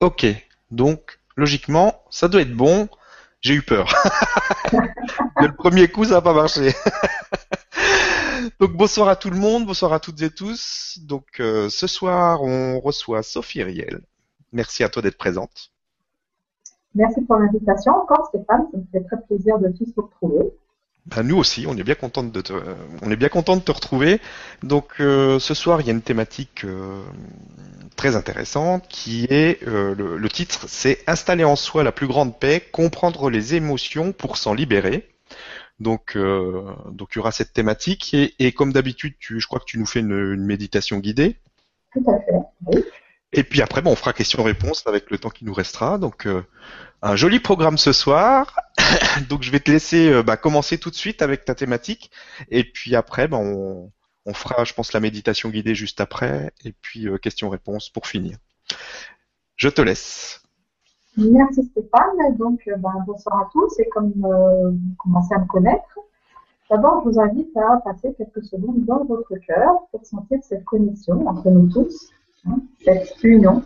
Ok, donc logiquement, ça doit être bon. J'ai eu peur. le premier coup, ça n'a pas marché. donc bonsoir à tout le monde, bonsoir à toutes et tous. Donc euh, ce soir, on reçoit Sophie Riel. Merci à toi d'être présente. Merci pour l'invitation encore Stéphane, ça me fait très plaisir de tous vous retrouver. Ben, nous aussi, on est bien content de te, retrouver. Donc euh, ce soir, il y a une thématique euh, très intéressante qui est euh, le, titre, c'est installer en soi la plus grande paix, comprendre les émotions pour s'en libérer. Donc, donc il y aura cette thématique et, comme d'habitude, je crois que tu nous fais une, méditation guidée. Tout à fait. Oui. Et puis après, bon, on fera question-réponse avec le temps qui nous restera. Donc, un joli programme ce soir. Donc je vais te laisser euh, bah, commencer tout de suite avec ta thématique. Et puis après, bah, on, fera, je pense, la méditation guidée juste après. Et puis euh, questions-réponses pour finir. Je te laisse. Merci Stéphane. Donc euh, bah, bonsoir à tous. Et comme vous commencez à me connaître, d'abord je vous invite à passer quelques secondes dans votre cœur pour sentir cette connexion entre nous tous, cette union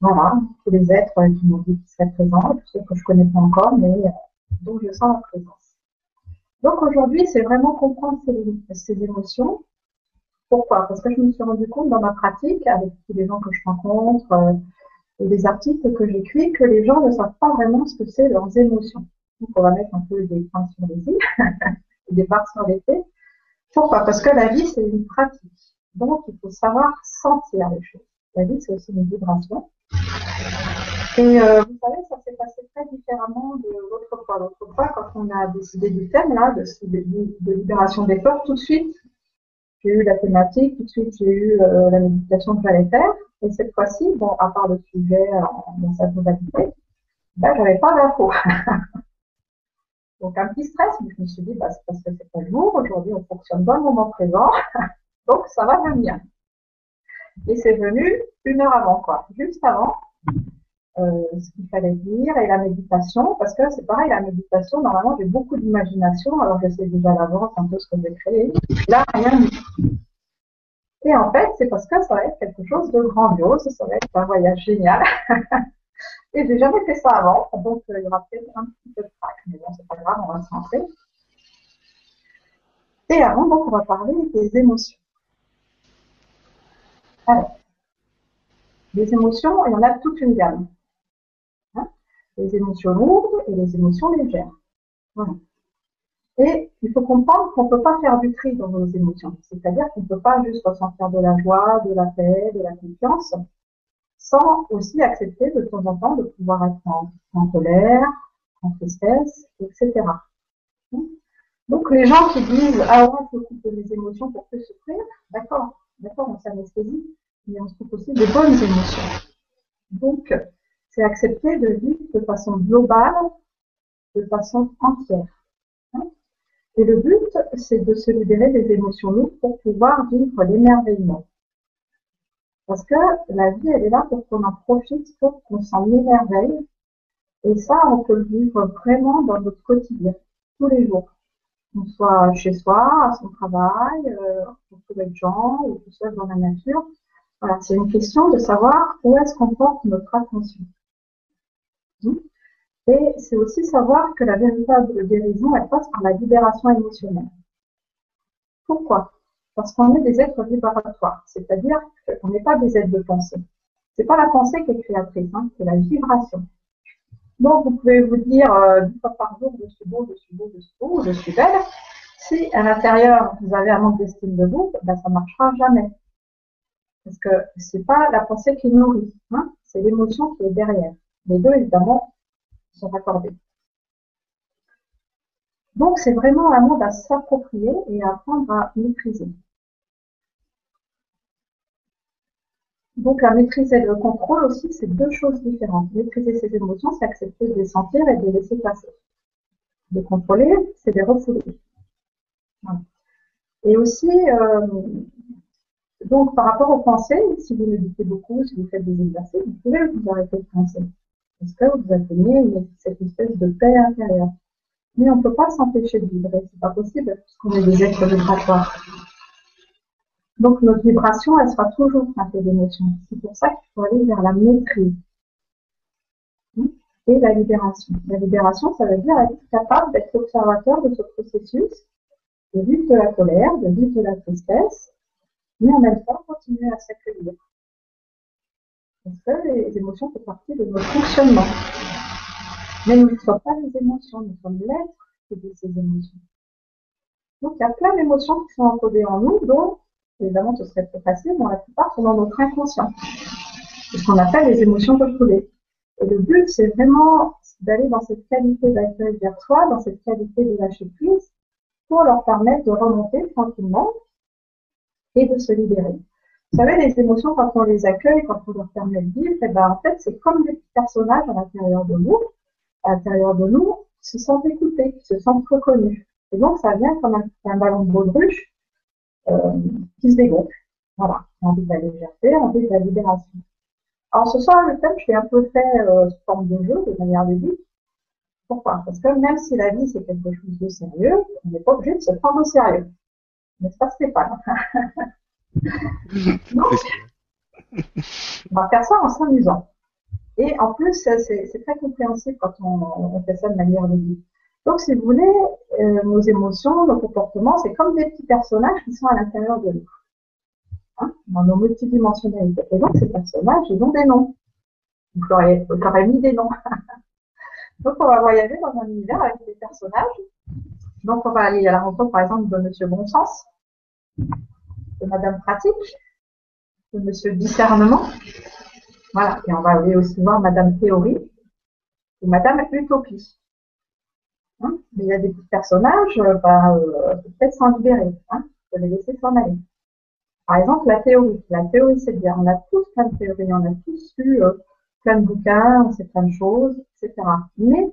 voilà, tous les êtres qui m'ont dit qu'ils seraient présents, tous ceux que je ne connais pas encore, mais euh, dont je sens la présence. Donc aujourd'hui, c'est vraiment comprendre ces, émotions. Pourquoi? Parce que je me suis rendu compte dans ma pratique, avec tous les gens que je rencontre, euh, et les articles que j'écris, que les gens ne savent pas vraiment ce que c'est leurs émotions. Donc on va mettre un peu des points sur les i, des barres sur les t. Pourquoi? Parce que la vie, c'est une pratique. Donc il faut savoir sentir les choses. La vie, c'est aussi une vibration. Et euh, vous savez, ça s'est passé très différemment de l'autre fois. L'autre fois, quand on a décidé du thème là, de, de, libération des peurs, tout de suite, j'ai eu la thématique, tout de suite j'ai eu euh, la méditation que j'allais faire. Et cette fois-ci, bon, à part le sujet dans sa globalité, ben, j'avais pas d'infos. Donc un petit stress, mais je me suis dit, bah, c'est parce que c'est pas le jour, aujourd'hui on fonctionne dans le moment présent, donc ça va venir. Et c'est venu une heure avant, quoi, juste avant euh, ce qu'il fallait dire et la méditation, parce que c'est pareil, la méditation, normalement, j'ai beaucoup d'imagination, alors je sais déjà l'avance un peu ce que je vais créer. Là, rien. Et en fait, c'est parce que ça va être quelque chose de grandiose, ça va être un voyage génial. et j'ai jamais fait ça avant, donc euh, il y aura peut-être un petit peu de trac, mais bon, c'est pas grave, on va se rentrer. Et avant, donc, on va parler des émotions. Alors, les émotions, il y en a toute une gamme. Hein les émotions lourdes et les émotions légères. Et il faut comprendre qu'on ne peut pas faire du tri dans nos émotions. C'est-à-dire qu'on ne peut pas juste ressentir de la joie, de la paix, de la confiance, sans aussi accepter de temps en temps de pouvoir être en, colère, en tristesse, etc. Hein Donc les gens qui disent ah ouais, je m'occupe de mes émotions pour plus souffrir, d'accord, d'accord, on s'anesthésie, mais on se trouve aussi des bonnes émotions. Donc, c'est accepter de vivre de façon globale, de façon entière. Hein. Et le but, c'est de se libérer des émotions lourdes pour pouvoir vivre l'émerveillement. Parce que la vie, elle est là pour qu'on en profite, pour qu'on s'en émerveille. Et ça, on peut le vivre vraiment dans notre quotidien, tous les jours. Qu'on soit chez soi, à son travail, euh, avec des gens, ou tout seul dans la nature. C'est une question de savoir où est-ce qu'on porte notre attention. Et c'est aussi savoir que la véritable guérison, elle passe par la libération émotionnelle. Pourquoi? Parce qu'on est des êtres vibratoires, c'est-à-dire qu'on n'est pas des êtres de pensée. C'est pas la pensée qui est créatrice, hein, c'est la vibration. Donc vous pouvez vous dire euh, deux fois par jour je suis beau, je suis beau, je suis beau, je suis belle. Si à l'intérieur vous avez un manque d'estime de vous, ben ça marchera jamais. Parce que c'est pas la pensée qui nourrit, hein, c'est l'émotion qui est derrière. Les deux, évidemment, sont raccordés. Donc, c'est vraiment un monde à s'approprier et à apprendre à maîtriser. Donc, à maîtriser le contrôle aussi, c'est deux choses différentes. Maîtriser ses émotions, c'est accepter de les sentir et de les laisser passer. Les contrôler, c'est les refouler. Et aussi, euh, donc, par rapport aux pensées, si vous méditez beaucoup, si vous faites des exercices, vous pouvez vous arrêter de penser. Parce que vous atteignez cette espèce de paix intérieure. Mais on ne peut pas s'empêcher de vibrer, c'est pas possible, puisqu'on est des êtres vibratoires. Donc notre vibration, elle sera toujours teintée d'émotions. C'est pour ça qu'il faut aller vers la maîtrise et la libération. La libération, ça veut dire être capable d'être observateur de ce processus, de vivre de la colère, de vivre de la tristesse, mais en même temps continuer à s'accueillir. Parce que les émotions font partie de notre fonctionnement. Mais nous ne sommes pas les émotions, nous sommes l'être de ces émotions. Donc il y a plein d'émotions qui sont encodées en nous, dont, évidemment ce serait plus facile, mais la plupart sont dans notre inconscient. C'est ce qu'on appelle les émotions refoulées. Et le but, c'est vraiment d'aller dans cette qualité d'accueil vers soi, dans cette qualité de lâcher prise, pour leur permettre de remonter tranquillement et de se libérer. Vous savez, les émotions, quand on les accueille, quand on leur permet de vivre, eh ben, en fait, c'est comme des petits personnages à l'intérieur de nous, à l'intérieur de nous, qui se sentent écoutés, qui se sentent reconnus. Et donc, ça vient comme un, ballon de baudruche euh, qui se dégonfle. Voilà, envie de la légèreté, envie de la libération. Alors ce soir, le thème, je l'ai un peu fait euh, sous forme de jeu, de manière ludique. Pourquoi? Parce que même si la vie, c'est quelque chose de sérieux, on n'est pas obligé de se prendre au sérieux. N'est-ce pas, Stéphane On va faire ça en s'amusant. Et en plus, c'est très compréhensible quand on, on, fait ça de manière ludique. Donc, si vous voulez, euh, nos émotions, nos comportements, c'est comme des petits personnages qui sont à l'intérieur de nous. Hein, dans nos multidimensionnalités. Et donc, ces personnages, ils ont des noms. J'aurais mis des noms. donc, on va voyager dans un univers avec des personnages. Donc, on va aller à la rencontre, par exemple, de Monsieur Bon Sens, de Madame Pratique, de Monsieur Discernement. Voilà. Et on va aller aussi voir Madame Théorie ou Madame Utopie. Hein? Il y a des petits personnages, euh, bah, euh, peut-être s'en libérer. Hein faut les laisser s'en aller. Par exemple, la théorie. La théorie, c'est bien. On a tous plein de théories, on a tous lu euh, plein de bouquins, on sait plein de choses, etc. Mais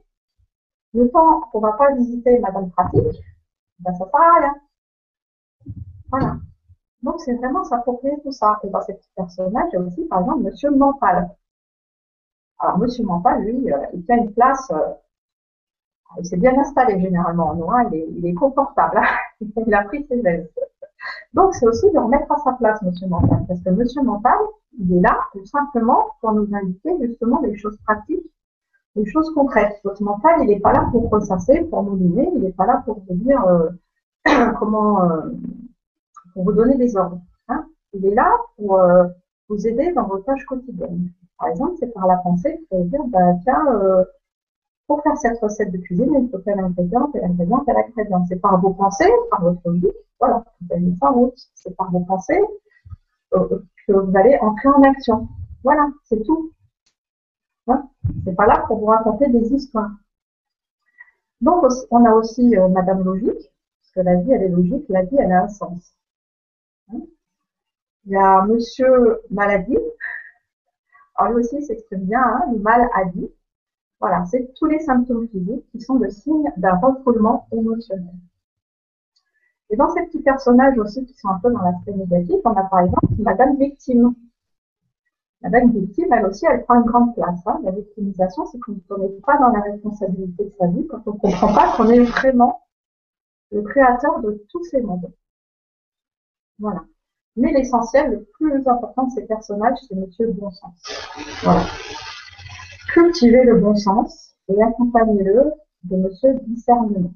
le temps qu'on va pas visiter Madame Pratique, ben ça sert à rien. Voilà. Donc c'est vraiment s'approprier tout ça. Et dans ces petits personnages, il y a aussi, par exemple, Monsieur Mental. Alors Monsieur Mental, lui, euh, il tient une place. Euh, il s'est bien installé généralement en noir, il est, il est confortable. il a pris ses aises. Donc, c'est aussi de remettre à sa place Monsieur Mental, parce que Monsieur Mental, il est là tout simplement pour nous indiquer justement des choses pratiques, des choses concrètes. Votre mental, il n'est pas là pour ressasser, pour nous donner, il n'est pas là pour vous dire euh, comment, euh, pour vous donner des ordres. Hein. Il est là pour euh, vous aider dans vos tâches quotidiennes. Par exemple, c'est par la pensée que vous allez dire, bah, tiens, pour faire cette recette de cuisine, il faut tel ingrédient, tel ingrédient, tel ingrédient. C'est par vos pensées, par votre vie, voilà, vous mis ça en route. C'est par vos pensées que vous allez entrer en action. Voilà, c'est tout. C'est pas là pour vous raconter des histoires. Donc, on a aussi euh, Madame Logique, parce que la vie, elle est logique, la vie, elle a un sens. Hein? Il y a Monsieur Maladie. Alors lui aussi, il s'exprime bien, hein, le mal. Voilà, c'est tous les symptômes physiques qui sont le signe d'un refoulement émotionnel. Et dans ces petits personnages aussi qui sont un peu dans l'aspect négatif, on a par exemple Madame Victime. Madame Victime, elle aussi, elle prend une grande place. Hein. La victimisation, c'est qu'on ne n'est pas dans la responsabilité de sa vie, quand on ne comprend pas qu'on est vraiment le créateur de tous ces mondes. Voilà. Mais l'essentiel, le plus important de ces personnages, c'est Monsieur Bon Sens. Voilà. Cultivez le bon sens et accompagnez-le de Monsieur Discernement.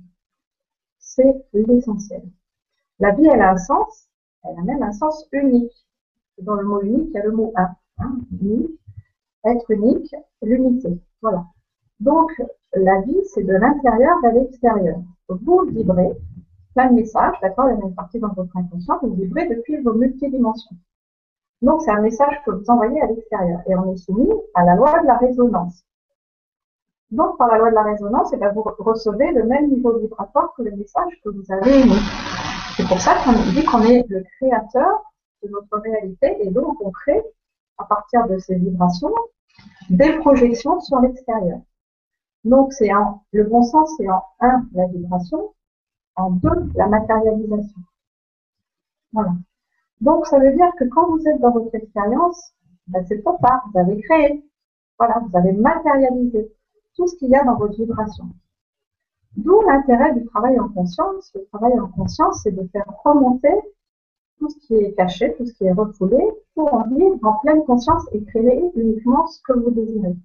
C'est l'essentiel. La vie, elle a un sens, elle a même un sens unique. Dans le mot unique, il y a le mot un. Hein, unique, être unique, l'unité. Voilà. Donc, la vie, c'est de l'intérieur vers l'extérieur. Vous vibrez plein de messages, d'accord Il y a une partie dans votre inconscient, vous vibrez depuis vos multidimensions. Donc, c'est un message que vous envoyez à l'extérieur. Et on est soumis à la loi de la résonance. Donc, par la loi de la résonance, et eh bien, vous recevez le même niveau vibratoire que le message que vous avez émis. C'est pour ça qu'on dit qu'on est le créateur de notre réalité et donc on crée à partir de ces vibrations des projections sur l'extérieur. Donc c'est le bon sens, c'est en un la vibration, en deux la matérialisation. Voilà. Donc ça veut dire que quand vous êtes dans votre expérience, ben, c'est trop tard, vous avez créé. Voilà, vous avez matérialisé tout ce qu'il y a dans votre vibration. D'où l'intérêt du travail en conscience. Le travail en conscience, c'est de faire remonter tout ce qui est caché, tout ce qui est refoulé, pour en vivre en pleine conscience et créer uniquement ce que vous désirez.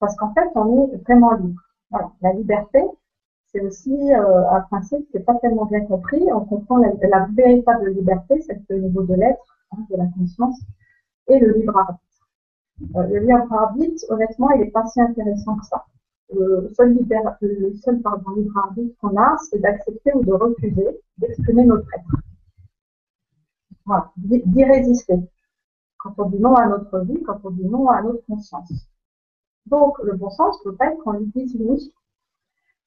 Parce qu'en fait, on est vraiment libre. La liberté, c'est aussi euh, un principe qui n'est pas tellement bien compris. On comprend la, véritable liberté, c'est le niveau de l'être, hein, de la conscience, et le libre arbitre. Euh, le libre arbitre, honnêtement, il n'est pas si intéressant que ça. Le seul, le seul pardon, libre arbitre qu'on a, c'est d'accepter ou de refuser d'exprimer notre être. Voilà, d'y résister. Quand on dit non à notre vie, quand on dit non à notre conscience. Donc, le bon sens peut pas être qu'on dise oui.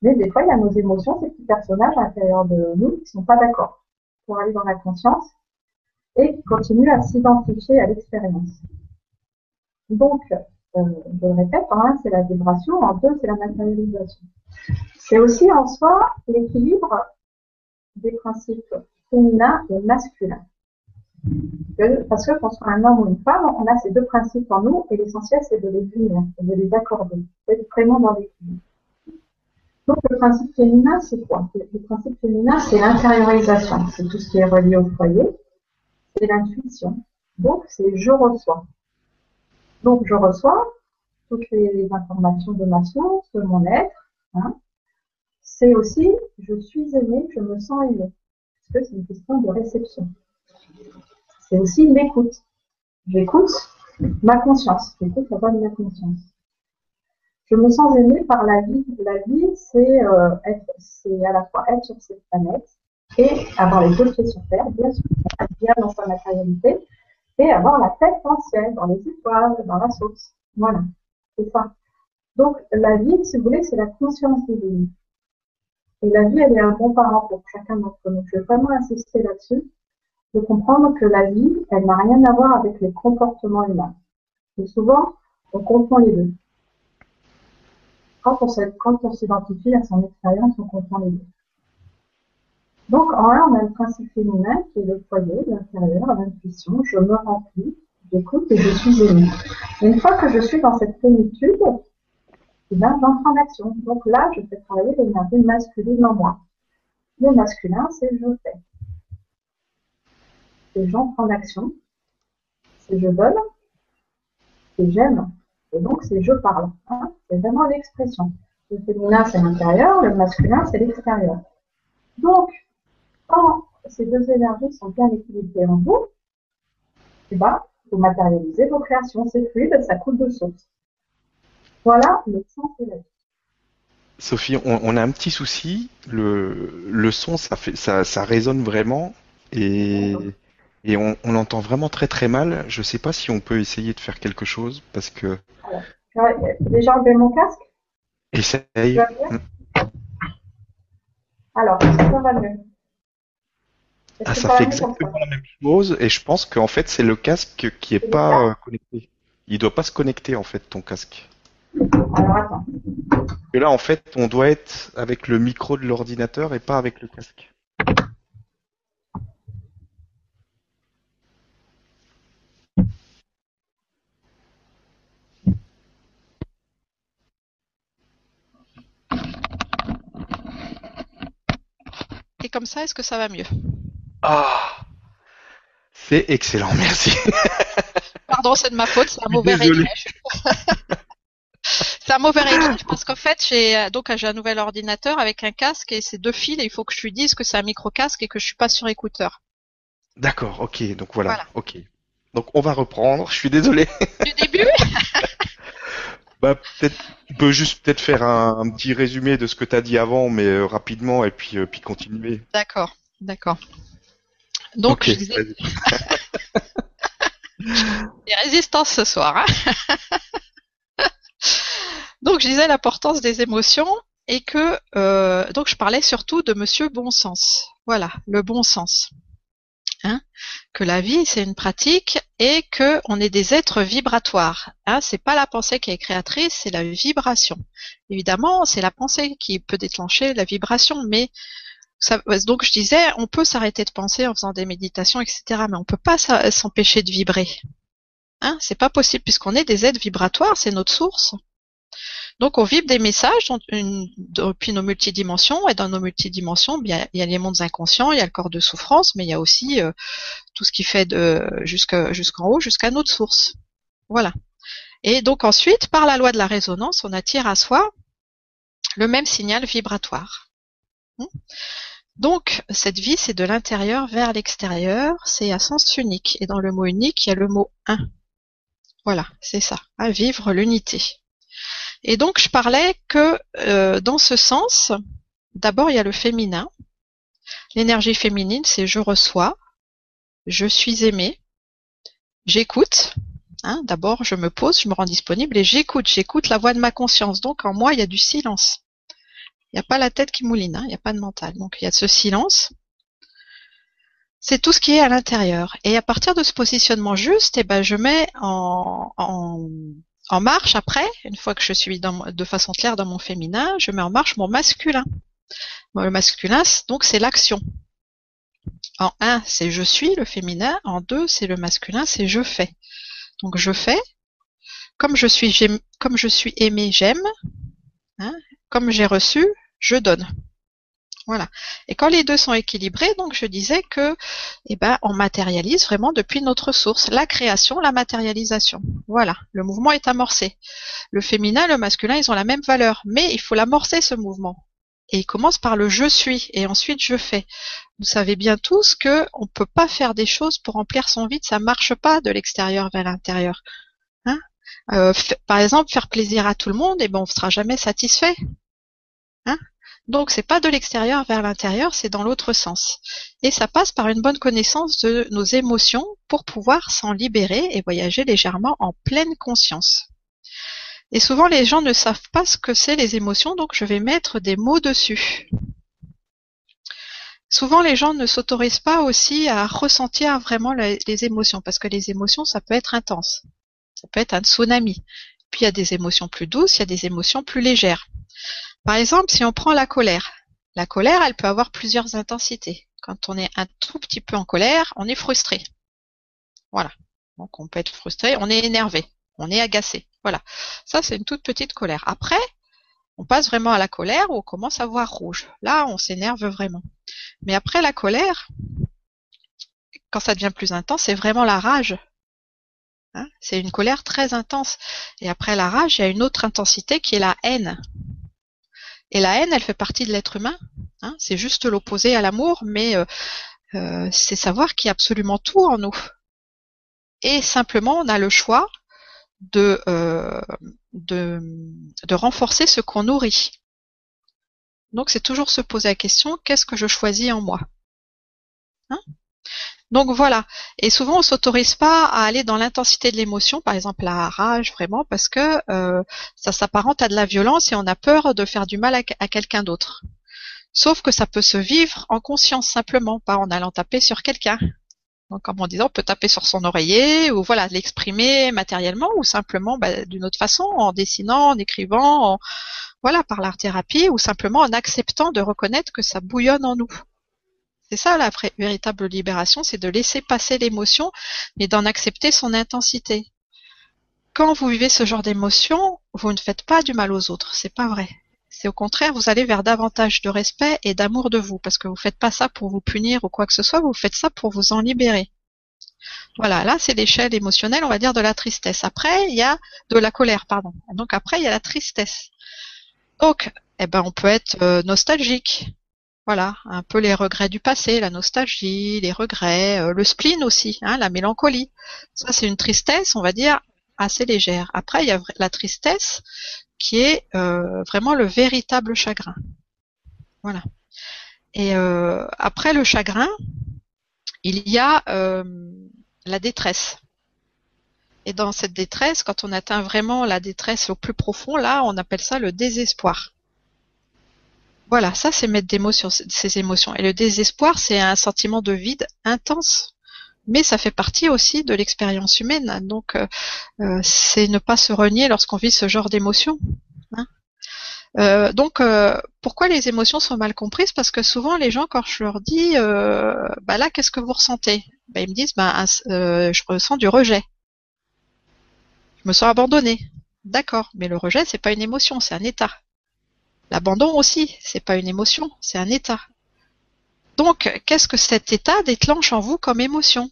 Mais des fois, il y a nos émotions, ces petits personnages à l'intérieur de nous qui sont pas d'accord pour aller dans la conscience et qui continuent à s'identifier à l'expérience. Donc, euh, je le répète, en un, c'est la vibration, en deux, c'est la matérialisation. C'est aussi en soi l'équilibre des principes féminins et masculins. Parce que qu'on soit un homme ou une femme, on a ces deux principes en nous et l'essentiel c'est de les unir, de les accorder, d'être vraiment dans l'équilibre. Donc le principe féminin c'est quoi? Le principe féminin c'est l'intériorisation, c'est tout ce qui est relié au foyer, c'est l'intuition. Donc c'est je reçois. Donc je reçois toutes les informations de ma science, de mon être. Hein. C'est aussi je suis aimé, je me sens aimé. Parce que c'est une question de réception c'est aussi l'écoute. J'écoute ma conscience, j'écoute la voix de ma conscience. Je me sens aimée par la vie. La vie, c'est euh, c'est à la fois être sur cette planète et avoir les deux pieds sur terre, bien sûr, bien dans sa matérialité, et avoir la tête dans le ciel, dans les étoiles, dans la source. Voilà, c'est ça. Donc la vie, si vous voulez, c'est la conscience divine. Et la vie, elle est un bon parent pour chacun d'entre nous. Je vais vraiment insister là-dessus de comprendre que la vie, elle n'a rien à voir avec les comportements humains. Et souvent, on confond les deux. Quand on, s'identifie à son expérience, on confond les deux. Donc, en un, on a le principe féminin qui est le foyer, l'intérieur, l'intuition. Je me remplis, j'écoute et je suis aimée. Une fois que je suis dans cette plénitude, eh ben, j'entre en action. Donc là, je fais travailler l'énergie masculine en moi. Le masculin, c'est je fais c'est j'entre en action, c'est je donne, c'est j'aime, et donc c'est je parle. Hein. c'est vraiment l'expression. Le féminin, c'est l'intérieur, le masculin, c'est l'extérieur. Donc, quand ces deux énergies sont bien équilibrées en vous, eh ben, vous matérialisez vos créations. C'est fluide, ça coule de source. Voilà le sens de la vie. Sophie, on, a un petit souci. Le, le son, ça, fait, ça, ça résonne vraiment. Et et on, on l'entend vraiment très très mal. Je ne sais pas si on peut essayer de faire quelque chose parce que. Alors, déjà enlevé mon casque Essaye. Alors, ça va mieux? Ah, ça fait exactement la même chose et je pense qu'en fait c'est le casque qui est pas euh, connecté. Il doit pas se connecter en fait ton casque. Alors attends. Et là en fait on doit être avec le micro de l'ordinateur et pas avec le casque. Comme ça, est-ce que ça va mieux? Ah C'est excellent, merci. Pardon, c'est de ma faute, c'est un mauvais réglage. c'est un mauvais réglage parce qu'en fait, j'ai donc j'ai un nouvel ordinateur avec un casque et c'est deux fils et il faut que je lui dise que c'est un micro casque et que je suis pas sur écouteur. D'accord, ok, donc voilà, voilà. ok. Donc on va reprendre. Je suis désolé. Du début? Bah peut-être tu peux juste peut-être faire un, petit résumé de ce que tu as dit avant, mais euh, rapidement et puis euh, puis continuer. D'accord, d'accord. Donc je disais... les résistances ce soir. Hein donc je disais l'importance des émotions et que euh, donc je parlais surtout de Monsieur Bon Sens. Voilà, le bon sens. Hein, que la vie c'est une pratique et que on est des êtres vibratoires. Hein, c'est pas la pensée qui est créatrice, c'est la vibration. Évidemment, c'est la pensée qui peut déclencher la vibration, mais ça, donc je disais, on peut s'arrêter de penser en faisant des méditations, etc. Mais on peut pas s'empêcher de vibrer. Hein, c'est pas possible puisqu'on est des êtres vibratoires, c'est notre source. Donc on vibre des messages depuis nos multidimensions et dans nos multidimensions, bien, il y a les mondes inconscients, il y a le corps de souffrance, mais il y a aussi euh, tout ce qui fait de jusqu'en haut, jusqu'à notre source. Voilà. Et donc ensuite, par la loi de la résonance, on attire à soi le même signal vibratoire. Hmm. Donc, cette vie, c'est de l'intérieur vers l'extérieur, c'est à sens unique. Et dans le mot unique, il y a le mot un. Voilà, c'est ça, à vivre l'unité. Et donc, je parlais que euh, dans ce sens, d'abord, il y a le féminin. L'énergie féminine, c'est je reçois, je suis aimé, j'écoute. Hein, d'abord, je me pose, je me rends disponible et j'écoute, j'écoute la voix de ma conscience. Donc, en moi, il y a du silence. Il n'y a pas la tête qui mouline, hein, il n'y a pas de mental. Donc il y a ce silence. C'est tout ce qui est à l'intérieur. Et à partir de ce positionnement juste, eh ben, je mets en, en, marche après, une fois que je suis de façon claire dans mon féminin, je mets en marche mon masculin. le masculin, donc c'est l'action. En un, c'est je suis, le féminin. En deux, c'est le masculin, c'est je fais. Donc je fais. Comme je suis, comme je suis aimé, j'aime. Hein, comme j'ai reçu, je donne. Voilà. Et quand les deux sont équilibrés, donc je disais que, eh ben, on matérialise vraiment depuis notre source, la création, la matérialisation. Voilà. Le mouvement est amorcé. Le féminin, le masculin, ils ont la même valeur, mais il faut l'amorcer ce mouvement. Et il commence par le je suis et ensuite je fais. Vous savez bien tous que on peut pas faire des choses pour remplir son vide, ça marche pas de l'extérieur vers l'intérieur. Hein euh, par exemple, faire plaisir à tout le monde, et eh ben on ne sera jamais satisfait. Hein Donc c'est pas de l'extérieur vers l'intérieur, c'est dans l'autre sens. Et ça passe par une bonne connaissance de nos émotions pour pouvoir s'en libérer et voyager légèrement en pleine conscience. Et souvent les gens ne savent pas ce que c'est les émotions, donc je vais mettre des mots dessus. Souvent les gens ne s'autorisent pas aussi à ressentir vraiment les émotions, parce que les émotions ça peut être intense. Ça peut être un tsunami. Puis il y a des émotions plus douces, il y a des émotions plus légères. Par exemple, si on prend la colère, la colère, elle peut avoir plusieurs intensités. Quand on est un tout petit peu en colère, on est frustré. Voilà. Donc on peut être frustré, on est énervé, on est agacé. Voilà. Ça, c'est une toute petite colère. Après, on passe vraiment à la colère où on commence à voir rouge. Là, on s'énerve vraiment. Mais après la colère, quand ça devient plus intense, c'est vraiment la rage. Hein, c'est une colère très intense. Et après la rage, il y a une autre intensité qui est la haine. Et la haine, elle fait partie de l'être humain. Hein, c'est juste l'opposé à l'amour, mais euh, euh, c'est savoir qu'il y a absolument tout en nous. Et simplement, on a le choix de, euh, de, de renforcer ce qu'on nourrit. Donc c'est toujours se poser la question, qu'est-ce que je choisis en moi hein? Donc voilà. Et souvent on s'autorise pas à aller dans l'intensité de l'émotion, par exemple la rage vraiment, parce que euh, ça s'apparente à de la violence et on a peur de faire du mal à, quelqu'un d'autre. Sauf que ça peut se vivre en conscience simplement, pas en allant taper sur quelqu'un. Donc comme en disant, on peut taper sur son oreiller ou voilà l'exprimer matériellement ou simplement bah, d'une autre façon, en dessinant, en écrivant, voilà par l'art thérapie ou simplement en acceptant de reconnaître que ça bouillonne en nous. C'est ça la véritable libération, c'est de laisser passer l'émotion, mais d'en accepter son intensité. Quand vous vivez ce genre d'émotion, vous ne faites pas du mal aux autres, c'est pas vrai. C'est au contraire, vous allez vers davantage de respect et d'amour de vous, parce que vous ne faites pas ça pour vous punir ou quoi que ce soit, vous faites ça pour vous en libérer. Voilà, là c'est l'échelle émotionnelle, on va dire de la tristesse. Après, il y a de la colère, pardon. Donc après, il y a la tristesse. Donc, eh ben, on peut être euh, nostalgique, voilà, un peu les regrets du passé, la nostalgie, les regrets, euh, le spleen aussi, hein, la mélancolie. Ça, c'est une tristesse, on va dire, assez légère. Après, il y a la tristesse qui est euh, vraiment le véritable chagrin. Voilà. Et euh, après le chagrin, il y a la détresse. Et dans cette détresse, quand on atteint vraiment la détresse au plus profond, là, on appelle ça le désespoir. Voilà, ça c'est mettre des mots sur ces émotions. Et le désespoir, c'est un sentiment de vide intense, mais ça fait partie aussi de l'expérience humaine. Donc, euh, euh, c'est ne pas se renier lorsqu'on vit ce genre d'émotions. Hein. Euh, donc, pourquoi les émotions sont mal comprises? Parce que souvent, les gens, quand je leur dis, bah là, qu'est-ce que vous ressentez? Bah, Ils me disent, bah, je ressens du rejet. Je me sens abandonné. D'accord, mais le rejet, c'est pas une émotion, c'est un état. L'abandon aussi, c'est pas une émotion, c'est un état. Donc, qu'est-ce que cet état déclenche en vous comme émotion?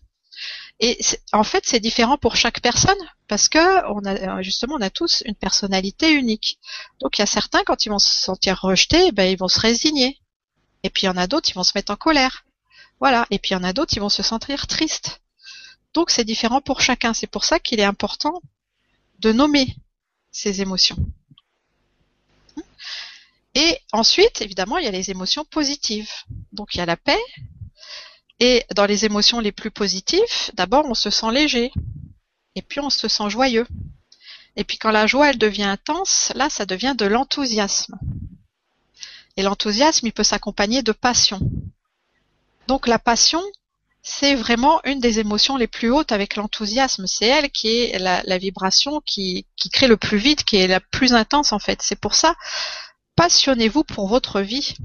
Et en fait, c'est différent pour chaque personne parce que a justement, on a tous une personnalité unique. Donc, il y a certains quand ils vont se sentir rejetés, ben ils vont se résigner. Et puis il y en a d'autres, ils vont se mettre en colère. Voilà. Et puis il y en a d'autres, ils vont se sentir tristes. Donc, c'est différent pour chacun. C'est pour ça qu'il est important de nommer ces émotions. Et ensuite, évidemment, il y a les émotions positives. Donc il y a la paix. Et dans les émotions les plus positives, d'abord on se sent léger. Et puis on se sent joyeux. Et puis quand la joie elle devient intense, là ça devient de l'enthousiasme. Et l'enthousiasme il peut s'accompagner de passion. Donc la passion, c'est vraiment une des émotions les plus hautes avec l'enthousiasme. C'est elle qui est la, vibration qui, qui crée le plus vite, qui est la plus intense en fait. C'est pour ça passionnez-vous pour votre vie.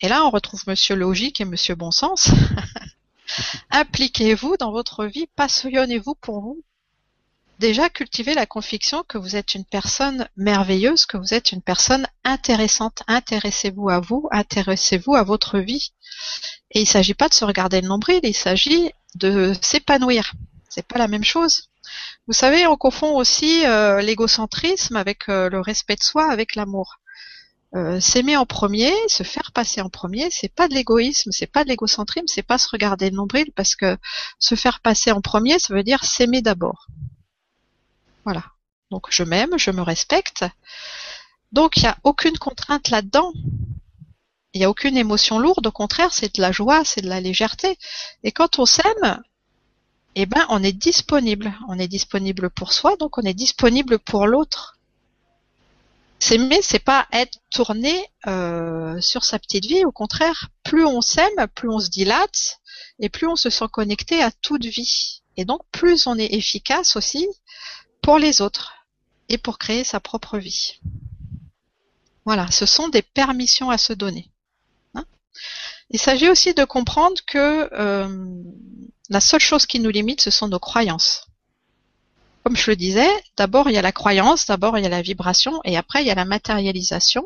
Et là, on retrouve Monsieur Logique et Monsieur Bon Sens. Impliquez-vous dans votre vie, passionnez-vous pour vous. Déjà, cultivez la conviction que vous êtes une personne merveilleuse, que vous êtes une personne intéressante. Intéressez-vous à vous, intéressez-vous à votre vie. Et il ne s'agit pas de se regarder le nombril, il s'agit de s'épanouir. C'est pas la même chose. Vous savez, on confond aussi euh, l'égocentrisme avec euh, le respect de soi, avec l'amour. Euh, s'aimer en premier, se faire passer en premier, c'est pas de l'égoïsme, c'est pas de l'égocentrisme, c'est pas se regarder le nombril parce que se faire passer en premier, ça veut dire s'aimer d'abord. Voilà. Donc je m'aime, je me respecte. Donc il n'y a aucune contrainte là-dedans. Il n'y a aucune émotion lourde, au contraire, c'est de la joie, c'est de la légèreté. Et quand on s'aime, eh ben on est disponible. On est disponible pour soi, donc on est disponible pour l'autre. S'aimer, c'est pas être tourné euh, sur sa petite vie. Au contraire, plus on s'aime, plus on se dilate et plus on se sent connecté à toute vie. Et donc, plus on est efficace aussi pour les autres et pour créer sa propre vie. Voilà, ce sont des permissions à se donner. Hein. Il s'agit aussi de comprendre que euh, la seule chose qui nous limite, ce sont nos croyances comme je le disais, d'abord il y a la croyance, d'abord il y a la vibration et après il y a la matérialisation.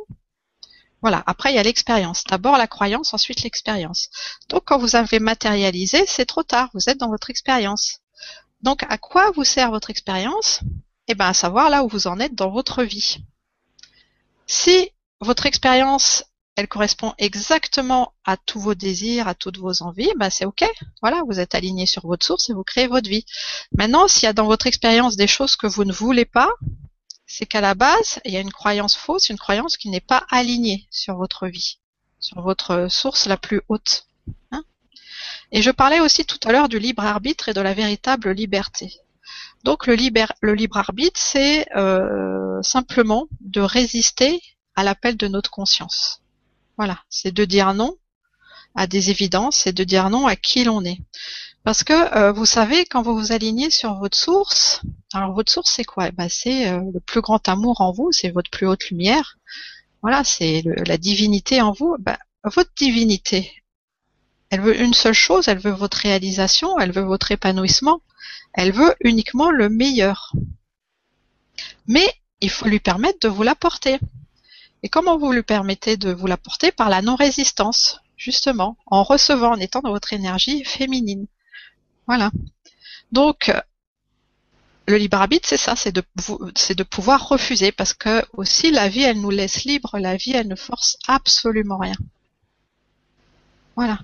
Voilà, après il y a l'expérience. D'abord la croyance, ensuite l'expérience. Donc quand vous avez matérialisé, c'est trop tard, vous êtes dans votre expérience. Donc à quoi vous sert votre expérience? Eh bien à savoir là où vous en êtes dans votre vie. Si votre expérience elle correspond exactement à tous vos désirs, à toutes vos envies, bah c'est ok. Voilà, vous êtes aligné sur votre source et vous créez votre vie. Maintenant, s'il y a dans votre expérience des choses que vous ne voulez pas, c'est qu'à la base, il y a une croyance fausse, une croyance qui n'est pas alignée sur votre vie, sur votre source la plus haute. Hein. et je parlais aussi tout à l'heure du libre arbitre et de la véritable liberté. Donc le, libre arbitre, c'est euh, simplement de résister à l'appel de notre conscience. Voilà, c'est de dire non à des évidences et de dire non à qui l'on est. Parce que euh, vous savez, quand vous vous alignez sur votre source, alors votre source c'est quoi? Eh ben, C'est euh, le plus grand amour en vous, c'est votre plus haute lumière. Voilà, c'est la divinité en vous. Ben, votre divinité, elle veut une seule chose, elle veut votre réalisation, elle veut votre épanouissement, elle veut uniquement le meilleur. Mais il faut lui permettre de vous l'apporter. Et comment vous lui permettez de vous l'apporter Par la non-résistance, justement, en recevant, en étant dans votre énergie féminine. Voilà. Donc, le libre arbitre, c'est ça, c'est de, pouvoir refuser, parce que aussi la vie, elle nous laisse libre, la vie, elle ne force absolument rien. Voilà.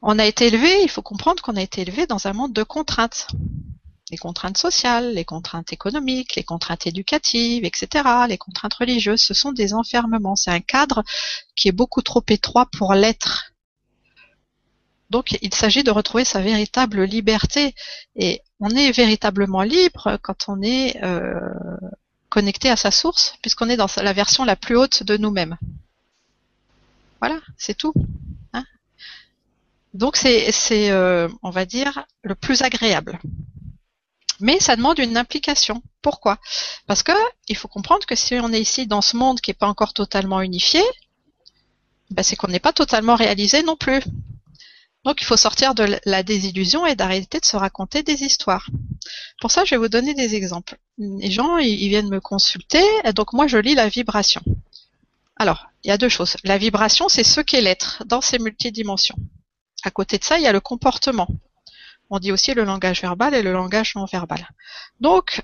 On a été élevé, il faut comprendre qu'on a été élevé dans un monde de contraintes les contraintes sociales, les contraintes économiques, les contraintes éducatives, etc., les contraintes religieuses, ce sont des enfermements. C'est un cadre qui est beaucoup trop étroit pour l'être. Donc il s'agit de retrouver sa véritable liberté. Et on est véritablement libre quand on est euh, connecté à sa source, puisqu'on est dans la version la plus haute de nous-mêmes. Voilà, c'est tout. Hein. Donc c'est, euh, on va dire, le plus agréable mais ça demande une implication. Pourquoi? Parce que il faut comprendre que si on est ici dans ce monde qui n'est pas encore totalement unifié, ben c'est qu'on n'est pas totalement réalisé non plus. Donc il faut sortir de la désillusion et d'arrêter de se raconter des histoires. pour ça, je vais vous donner des exemples. Les gens, ils viennent me consulter, donc moi, je lis la vibration. Alors, il y a deux choses. La vibration, c'est ce qu'est l'être dans ses multidimensions. À côté de ça, il y a le comportement. On dit aussi le langage verbal et le langage non verbal. Donc,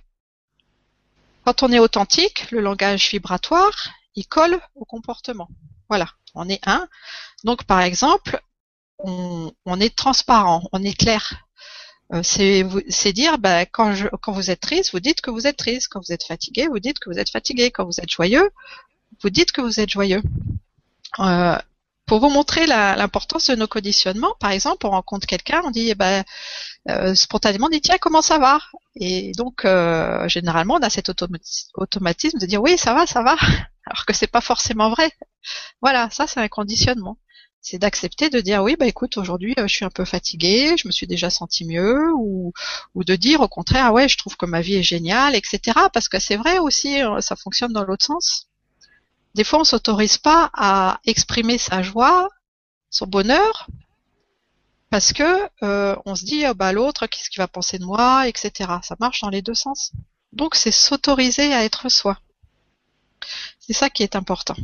quand on est authentique, le langage vibratoire, il colle au comportement. Voilà, on est un. Donc, par exemple, on, est transparent, on est clair. Euh, c'est dire, quand, quand vous êtes triste, vous dites que vous êtes triste. Quand vous êtes fatigué, vous dites que vous êtes fatigué. Quand vous êtes joyeux, vous dites que vous êtes joyeux. Euh, pour vous montrer l'importance de nos conditionnements, par exemple, on rencontre quelqu'un, on dit, eh ben, euh, spontanément, on dit, tiens, comment ça va? Et donc, euh, généralement, on a cet automatisme de dire, oui, ça va, ça va, alors que c'est pas forcément vrai. Voilà, ça, c'est un conditionnement. C'est d'accepter de dire, oui, bah écoute, aujourd'hui, je suis un peu fatiguée, je me suis déjà senti mieux, ou, ou de dire, au contraire, ah ouais, je trouve que ma vie est géniale, etc. Parce que c'est vrai aussi, ça fonctionne dans l'autre sens des fois, on s'autorise pas à exprimer sa joie, son bonheur, parce que euh, on se dit, oh, bah l'autre, qu'est-ce qu'il va penser de moi, etc. Ça marche dans les deux sens. Donc, c'est s'autoriser à être soi. C'est ça qui est important.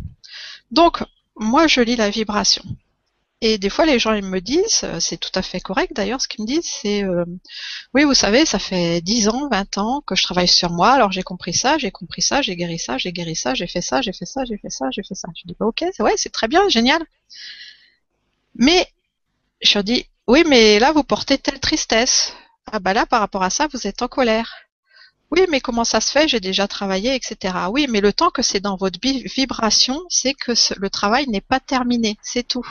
Donc, moi, je lis la vibration. Et des fois, les gens ils me disent, euh, c'est tout à fait correct d'ailleurs, ce qu'ils me disent, c'est euh, oui, vous savez, ça fait 10 ans, 20 ans que je travaille sur moi, alors j'ai compris ça, j'ai compris ça, j'ai guéri ça, j'ai guéri ça, j'ai fait ça, j'ai fait ça, j'ai fait ça, j'ai fait ça. Je dis bah, ok, c'est ouais, c'est très bien, génial. Mais je dis oui, mais là vous portez telle tristesse. Ah bah là, par rapport à ça, vous êtes en colère. Oui, mais comment ça se fait? J'ai déjà travaillé, etc. Oui, mais le temps que c'est dans votre vibration, c'est que le travail n'est pas terminé, c'est tout.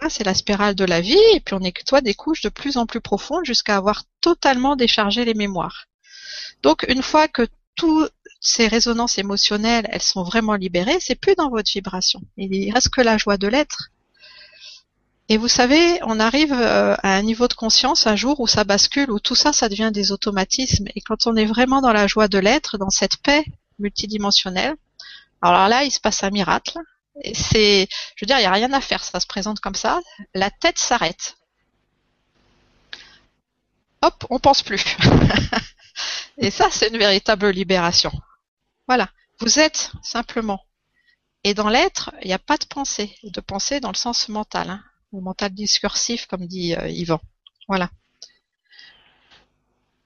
Ah, c'est la spirale de la vie, et puis on nettoie des couches de plus en plus profondes jusqu'à avoir totalement déchargé les mémoires. Donc une fois que toutes ces résonances émotionnelles, elles sont vraiment libérées, c'est plus dans votre vibration. Il reste que la joie de l'être. Et vous savez, on arrive euh, à un niveau de conscience un jour où ça bascule, où tout ça, ça devient des automatismes. Et quand on est vraiment dans la joie de l'être, dans cette paix multidimensionnelle, alors là, il se passe un miracle c'est, je veux dire, il n'y a rien à faire, ça se présente comme ça. La tête s'arrête. Hop, on pense plus. et ça, c'est une véritable libération. Voilà. Vous êtes simplement. Et dans l'être, il n'y a pas de pensée. De pensée dans le sens mental. Hein. Mental discursif, comme dit euh, Yvan. Voilà.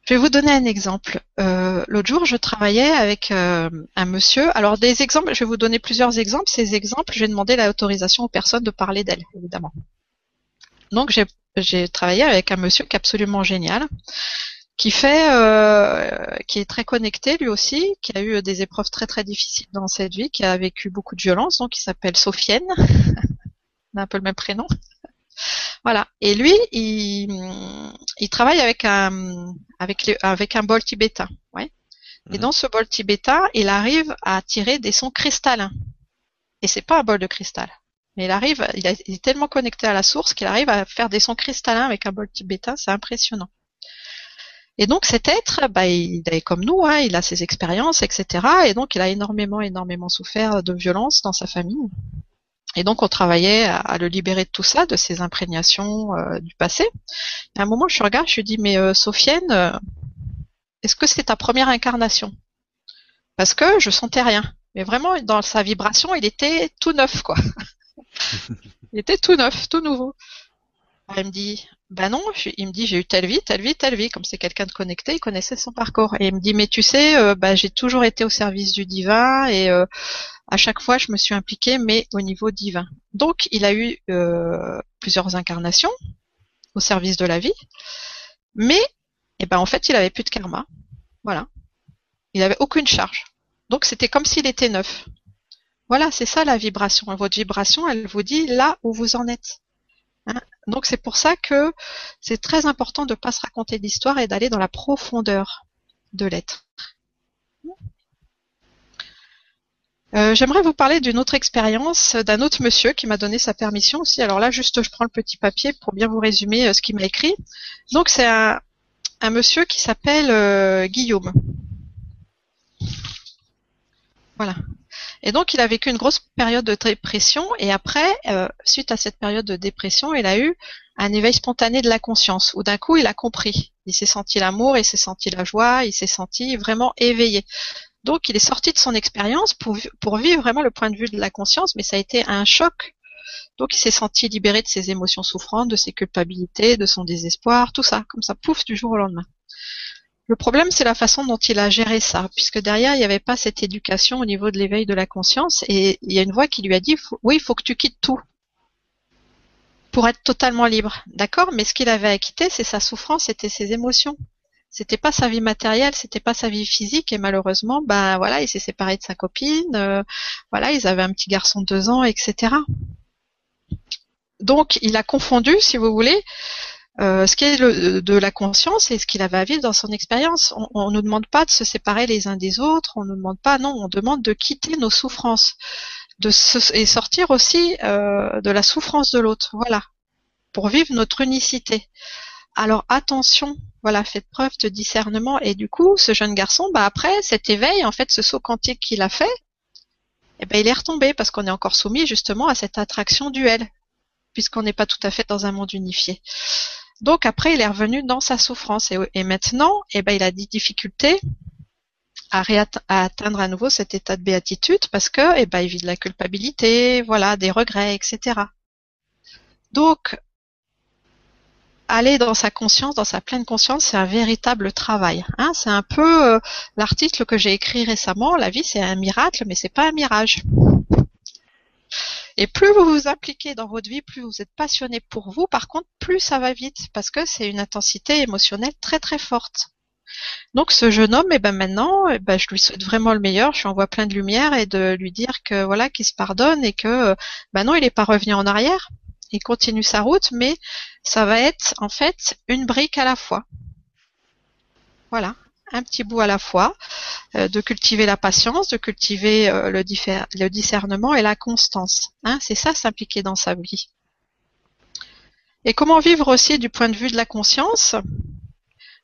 Je vais vous donner un exemple. Euh, L'autre jour, je travaillais avec euh, un monsieur. Alors, des exemples, je vais vous donner plusieurs exemples. Ces exemples, je vais demander l'autorisation aux personnes de parler d'elles, évidemment. Donc, j'ai travaillé avec un monsieur qui est absolument génial, qui fait, euh, qui est très connecté lui aussi, qui a eu des épreuves très très difficiles dans cette vie, qui a vécu beaucoup de violence, donc il s'appelle Sophienne. On a un peu le même prénom. Voilà. Et lui, il, travaille avec un avec avec un bol tibétain. Ouais. Et mhm. dans ce bol tibétain, il arrive à tirer des sons cristallins. Et c'est pas un bol de cristal. Mais il arrive, il, est tellement connecté à la source qu'il arrive à faire des sons cristallins avec un bol tibétain, c'est impressionnant. Et donc cet être, bah, il est comme nous, hein, il a ses expériences, etc. Et donc il a énormément, énormément souffert de violence dans sa famille. Et donc on travaillait à, le libérer de tout ça, de ses imprégnations euh, du passé. À un moment, je regarde, je lui dis, mais euh, Sophienne, euh, est-ce que c'est ta première incarnation? Parce que je sentais rien. Mais vraiment, dans sa vibration, il était tout neuf, quoi. il était tout neuf, tout nouveau. Elle me dit, ben non, il me dit, j'ai eu telle vie, telle vie, telle vie. Comme c'est quelqu'un de connecté, il connaissait son parcours. Et il me dit, mais tu sais, ben, j'ai toujours été au service du divin et à chaque fois, je me suis impliquée, mais au niveau divin. Donc, il a eu euh, plusieurs incarnations au service de la vie, mais, eh ben, en fait, il avait plus de karma. Voilà. Il avait aucune charge. Donc, c'était comme s'il était neuf. Voilà, c'est ça la vibration. Votre vibration, elle vous dit là où vous en êtes. Hein Donc, c'est pour ça que c'est très important de ne pas se raconter l'histoire et d'aller dans la profondeur de l'être. Euh, j'aimerais vous parler d'une autre expérience d'un autre monsieur qui m'a donné sa permission aussi. Alors là, juste, je prends le petit papier pour bien vous résumer euh, ce qu'il m'a écrit. Donc, c'est un, monsieur qui s'appelle euh, Guillaume. Voilà. Et donc, il a vécu une grosse période de dépression et après, suite à cette période de dépression, il a eu un éveil spontané de la conscience, où d'un coup il a compris. Il s'est senti l'amour, il s'est senti la joie, il s'est senti vraiment éveillé. Donc il est sorti de son expérience pour, pour vivre vraiment le point de vue de la conscience, mais ça a été un choc. Donc il s'est senti libéré de ses émotions souffrantes, de ses culpabilités, de son désespoir, tout ça, comme ça, pouf, du jour au lendemain. Le problème, c'est la façon dont il a géré ça, puisque derrière, il n'y avait pas cette éducation au niveau de l'éveil de la conscience, et il y a une voix qui lui a dit, oui, il faut que tu quittes tout pour être totalement libre. D'accord? Mais ce qu'il avait à quitter, c'est sa souffrance, c'était ses émotions. C'était pas sa vie matérielle, c'était pas sa vie physique, et malheureusement, ben voilà, il s'est séparé de sa copine, euh, voilà, ils avaient un petit garçon de deux ans, etc. Donc, il a confondu, si vous voulez, euh, ce qui est de la conscience et ce qu'il avait à vivre dans son expérience. On ne nous demande pas de se séparer les uns des autres, on ne nous demande pas, non, on demande de quitter nos souffrances et sortir aussi euh, de la souffrance de l'autre, voilà, pour vivre notre unicité. Alors attention, voilà, faites preuve de discernement. Et du coup, ce jeune garçon, bah après cet éveil, en fait, ce saut quantique qu'il a fait, eh ben, il est retombé parce qu'on est encore soumis justement à cette attraction duel, puisqu'on n'est pas tout à fait dans un monde unifié. Donc après, il est revenu dans sa souffrance et, maintenant, eh ben, il a des difficultés à, atteindre à nouveau cet état de béatitude parce que, eh ben, il vit de la culpabilité, voilà, des regrets, etc. Donc, aller dans sa conscience, dans sa pleine conscience, c'est un véritable travail. Hein. c'est un peu euh, l'article que j'ai écrit récemment. La vie, c'est un miracle, mais c'est pas un mirage. Et plus vous vous impliquez dans votre vie, plus vous êtes passionné pour vous, par contre, plus ça va vite, parce que c'est une intensité émotionnelle très très forte. Donc ce jeune homme, et eh ben maintenant, eh ben, je lui souhaite vraiment le meilleur, je lui envoie plein de lumière et de lui dire que voilà, qu'il se pardonne et que ben non, il n'est pas revenu en arrière. Il continue sa route, mais ça va être en fait une brique à la fois. Voilà un petit bout à la fois, euh, de cultiver la patience, de cultiver euh, le, discernement et la constance. Hein, c'est ça s'impliquer dans sa vie. Et comment vivre aussi du point de vue de la conscience?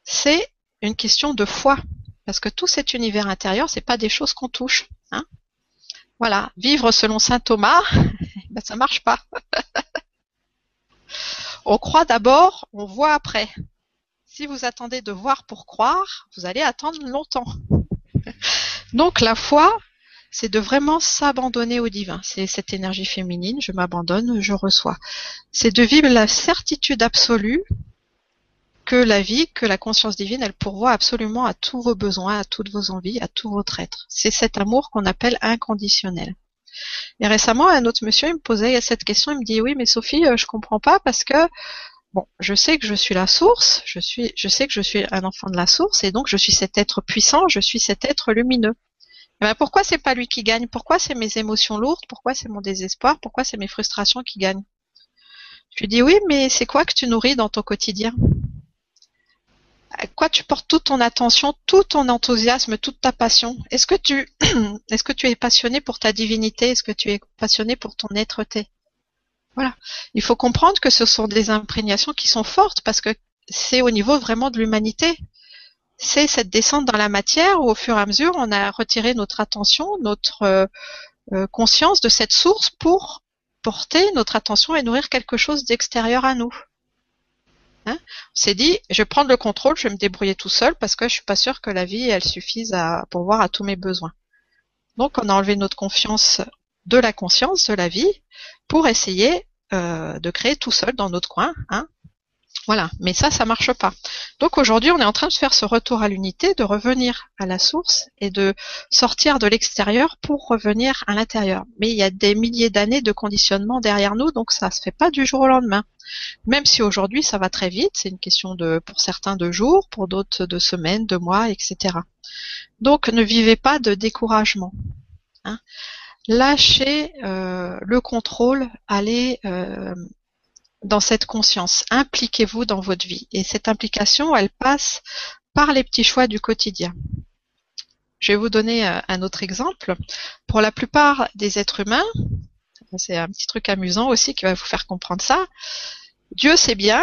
C'est une question de foi, parce que tout cet univers intérieur, c'est pas des choses qu'on touche. Hein voilà, vivre selon saint Thomas, ben ça marche pas. on croit d'abord, on voit après si vous attendez de voir pour croire, vous allez attendre longtemps. Donc la foi, c'est de vraiment s'abandonner au divin. C'est cette énergie féminine, je m'abandonne, je reçois. C'est de vivre la certitude absolue que la vie, que la conscience divine, elle pourvoit absolument à tous vos besoins, à toutes vos envies, à tout votre être. C'est cet amour qu'on appelle inconditionnel. Et récemment, un autre monsieur, il me posait cette question, il me dit, oui, mais Sophie, euh, je comprends pas parce que Bon, je sais que je suis la source, je suis, je sais que je suis un enfant de la source, et donc je suis cet être puissant, je suis cet être lumineux. Et eh ben pourquoi c'est pas lui qui gagne? Pourquoi c'est mes émotions lourdes? Pourquoi c'est mon désespoir? Pourquoi c'est mes frustrations qui gagnent? Je lui dis oui, mais c'est quoi que tu nourris dans ton quotidien? À quoi tu portes toute ton attention, tout ton enthousiasme, toute ta passion? Est-ce que tu, est-ce que tu es passionné pour ta divinité? Est-ce que tu es passionné pour ton être-té? Voilà. Il faut comprendre que ce sont des imprégnations qui sont fortes parce que c'est au niveau vraiment de l'humanité. C'est cette descente dans la matière où au fur et à mesure on a retiré notre attention, notre euh, euh, conscience de cette source pour porter notre attention et nourrir quelque chose d'extérieur à nous. Hein? On s'est dit, je vais prendre le contrôle, je vais me débrouiller tout seul parce que je suis pas sûr que la vie elle suffise à pourvoir à tous mes besoins. Donc on a enlevé notre confiance de la conscience de la vie pour essayer euh, de créer tout seul dans notre coin. Hein. Voilà, mais ça, ça marche pas. Donc aujourd'hui, on est en train de faire ce retour à l'unité, de revenir à la source et de sortir de l'extérieur pour revenir à l'intérieur. Mais il y a des milliers d'années de conditionnement derrière nous, donc ça se fait pas du jour au lendemain. Même si aujourd'hui ça va très vite, c'est une question de, pour certains de jours, pour d'autres de semaines, de mois, etc. Donc ne vivez pas de découragement. Hein. Lâchez euh, le contrôle, allez euh, dans cette conscience, impliquez-vous dans votre vie. Et cette implication, elle passe par les petits choix du quotidien. Je vais vous donner euh, un autre exemple. Pour la plupart des êtres humains, c'est un petit truc amusant aussi qui va vous faire comprendre ça. Dieu c'est bien,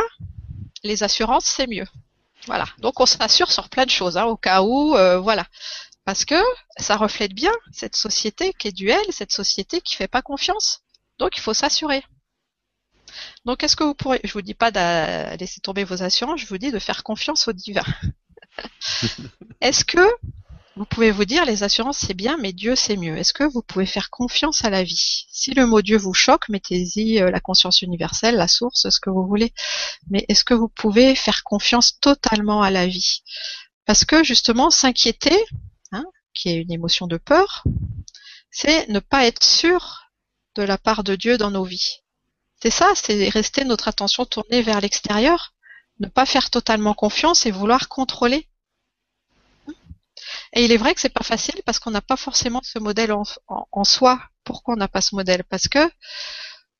les assurances c'est mieux. Voilà. Donc on s'assure sur plein de choses, hein, au cas où, voilà parce que ça reflète bien cette société qui est duelle, cette société qui fait pas confiance. Donc il faut s'assurer. Donc, est-ce que vous pourrez, je vous dis pas de laisser tomber vos assurances, je vous dis de faire confiance au divin. est-ce que vous pouvez vous dire les assurances c'est bien, mais Dieu c'est mieux. Est-ce que vous pouvez faire confiance à la vie? Si le mot Dieu vous choque, mettez-y euh, la conscience universelle, la source, ce que vous voulez. Mais est-ce que vous pouvez faire confiance totalement à la vie? Parce que justement, s'inquiéter, hein, qui est une émotion de peur, c'est ne pas être sûr de la part de Dieu dans nos vies. C'est ça, c'est rester notre attention tournée vers l'extérieur, ne pas faire totalement confiance et vouloir contrôler. Et il est vrai que c'est pas facile parce qu'on n'a pas forcément ce modèle en, soi. Pourquoi on n'a pas ce modèle? Parce que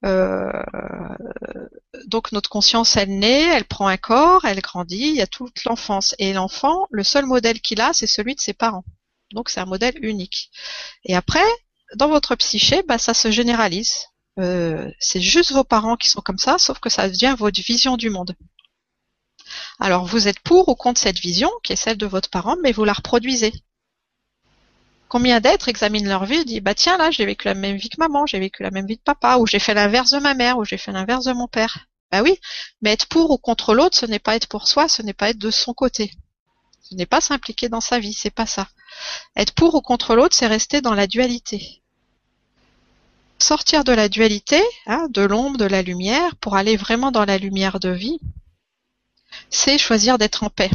euh, donc notre conscience, elle naît, elle prend un corps, elle grandit, il y a toute l'enfance. Et l'enfant, le seul modèle qu'il a, c'est celui de ses parents. Donc c'est un modèle unique. Et après, dans votre psyché, bah, ça se généralise. Euh, c'est juste vos parents qui sont comme ça, sauf que ça devient votre vision du monde. Alors vous êtes pour ou contre cette vision, qui est celle de votre parent, mais vous la reproduisez. Combien d'êtres examinent leur vie et disent bah tiens là j'ai vécu la même vie que maman, j'ai vécu la même vie de papa, ou j'ai fait l'inverse de ma mère, ou j'ai fait l'inverse de mon père. Bah oui, mais être pour ou contre l'autre, ce n'est pas être pour soi, ce n'est pas être de son côté. Ce n'est pas s'impliquer dans sa vie, c'est pas ça. Être pour ou contre l'autre, c'est rester dans la dualité sortir de la dualité, hein, de l'ombre, de la lumière, pour aller vraiment dans la lumière de vie, c'est choisir d'être en paix.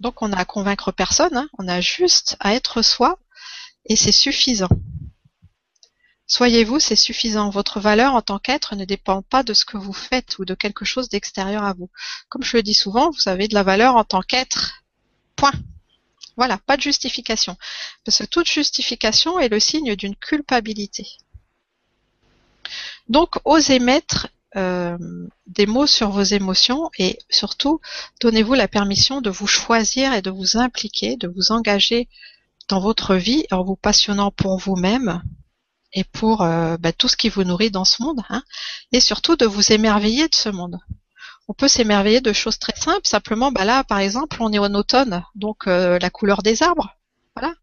Donc on n'a à convaincre personne, hein, on a juste à être soi, et c'est suffisant. Soyez-vous, c'est suffisant. Votre valeur en tant qu'être ne dépend pas de ce que vous faites ou de quelque chose d'extérieur à vous. Comme je le dis souvent, vous avez de la valeur en tant qu'être. Point. Voilà, pas de justification. Parce que toute justification est le signe d'une culpabilité. Donc, osez mettre euh, des mots sur vos émotions et surtout, donnez-vous la permission de vous choisir et de vous impliquer, de vous engager dans votre vie en vous passionnant pour vous-même et pour euh, bah, tout ce qui vous nourrit dans ce monde, hein, et surtout de vous émerveiller de ce monde on peut s'émerveiller de choses très simples. Simplement, bah là, par exemple, on est en automne, donc euh, la couleur des arbres. Voilà.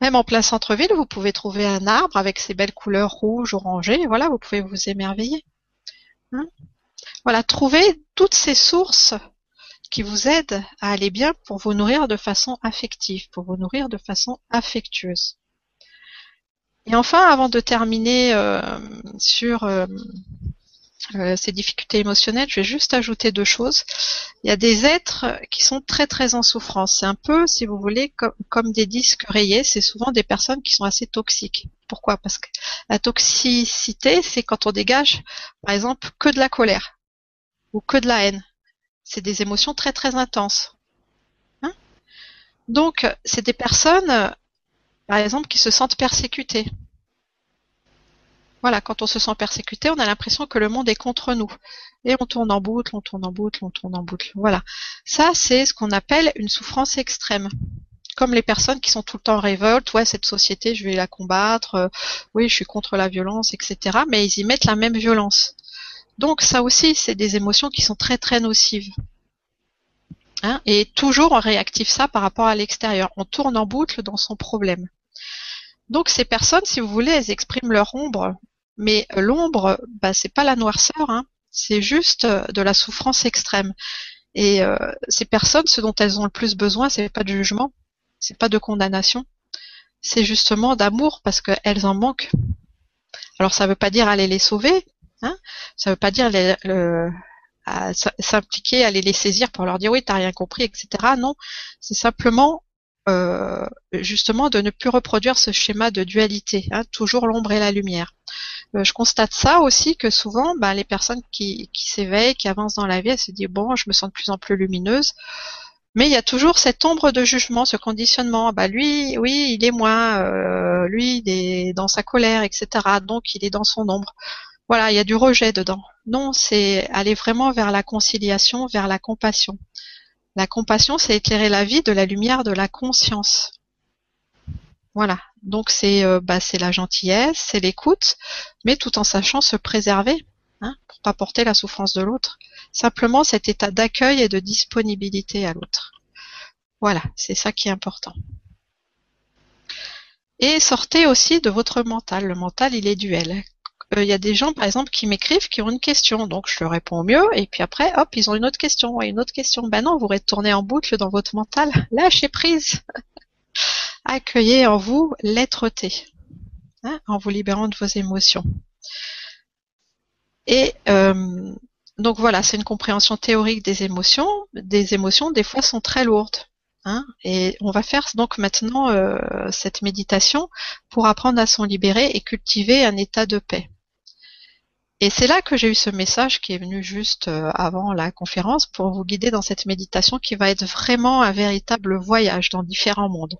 Même en plein centre-ville, vous pouvez trouver un arbre avec ses belles couleurs rouges, orangées. Voilà, vous pouvez vous émerveiller. Hein voilà, trouvez toutes ces sources qui vous aident à aller bien pour vous nourrir de façon affective, pour vous nourrir de façon affectueuse. Et enfin, avant de terminer euh, sur euh, euh, ces difficultés émotionnelles, je vais juste ajouter deux choses. Il y a des êtres qui sont très très en souffrance. C'est un peu, si vous voulez, comme, des disques rayés. C'est souvent des personnes qui sont assez toxiques. Pourquoi? Parce que la toxicité, c'est quand on dégage, par exemple, que de la colère ou que de la haine. C'est des émotions très très intenses. Hein? Donc, c'est des personnes, par exemple, qui se sentent persécutées. Voilà, quand on se sent persécuté, on a l'impression que le monde est contre nous. Et on tourne en boucle, on tourne en boucle, on tourne en boucle. Voilà. Ça, c'est ce qu'on appelle une souffrance extrême. Comme les personnes qui sont tout le temps en révolte, ouais, cette société, je vais la combattre, euh, oui, je suis contre la violence, etc. Mais ils y mettent la même violence. Donc ça aussi, c'est des émotions qui sont très très nocives. Hein et toujours on réactive ça par rapport à l'extérieur. On tourne en boucle dans son problème. Donc ces personnes, si vous voulez, elles expriment leur ombre mais l'ombre, bah, c'est pas la noirceur, hein. c'est juste euh, de la souffrance extrême. Et euh, ces personnes, ce dont elles ont le plus besoin, c'est pas de jugement, c'est pas de condamnation, c'est justement d'amour parce qu'elles en manquent. Alors ça veut pas dire aller les sauver, hein ça veut pas dire les, s'impliquer, aller les saisir pour leur dire oui t'as rien compris, etc. Non, c'est simplement euh, justement de ne plus reproduire ce schéma de dualité, hein, toujours l'ombre et la lumière. Euh, je constate ça aussi que souvent, bah, les personnes qui, s'éveillent, qui avancent dans la vie, elles se disent bon, je me sens de plus en plus lumineuse, mais il y a toujours cette ombre de jugement, ce conditionnement. Bah lui, oui, il est moins, euh, lui, il est dans sa colère, etc. Donc il est dans son ombre. Voilà, il y a du rejet dedans. Non, c'est aller vraiment vers la conciliation, vers la compassion. La compassion, c'est éclairer la vie de la lumière de la conscience. Voilà. Donc c'est euh, bah, c'est la gentillesse, c'est l'écoute, mais tout en sachant se préserver, hein, pour pas porter la souffrance de l'autre. Simplement cet état d'accueil et de disponibilité à l'autre. Voilà, c'est ça qui est important. Et sortez aussi de votre mental. Le mental, il est duel. Euh, il y a des gens, par exemple, qui m'écrivent, qui ont une question, donc je leur réponds au mieux, et puis après, hop, ils ont une autre question, et une autre question. Ben non, vous retournez en boucle dans votre mental. Lâchez prise. Accueillez en vous l'être-té, hein, en vous libérant de vos émotions. Et euh, donc voilà, c'est une compréhension théorique des émotions. Des émotions, des fois, sont très lourdes. Hein, et on va faire donc maintenant euh, cette méditation pour apprendre à s'en libérer et cultiver un état de paix. Et c'est là que j'ai eu ce message qui est venu juste euh, avant la conférence pour vous guider dans cette méditation qui va être vraiment un véritable voyage dans différents mondes.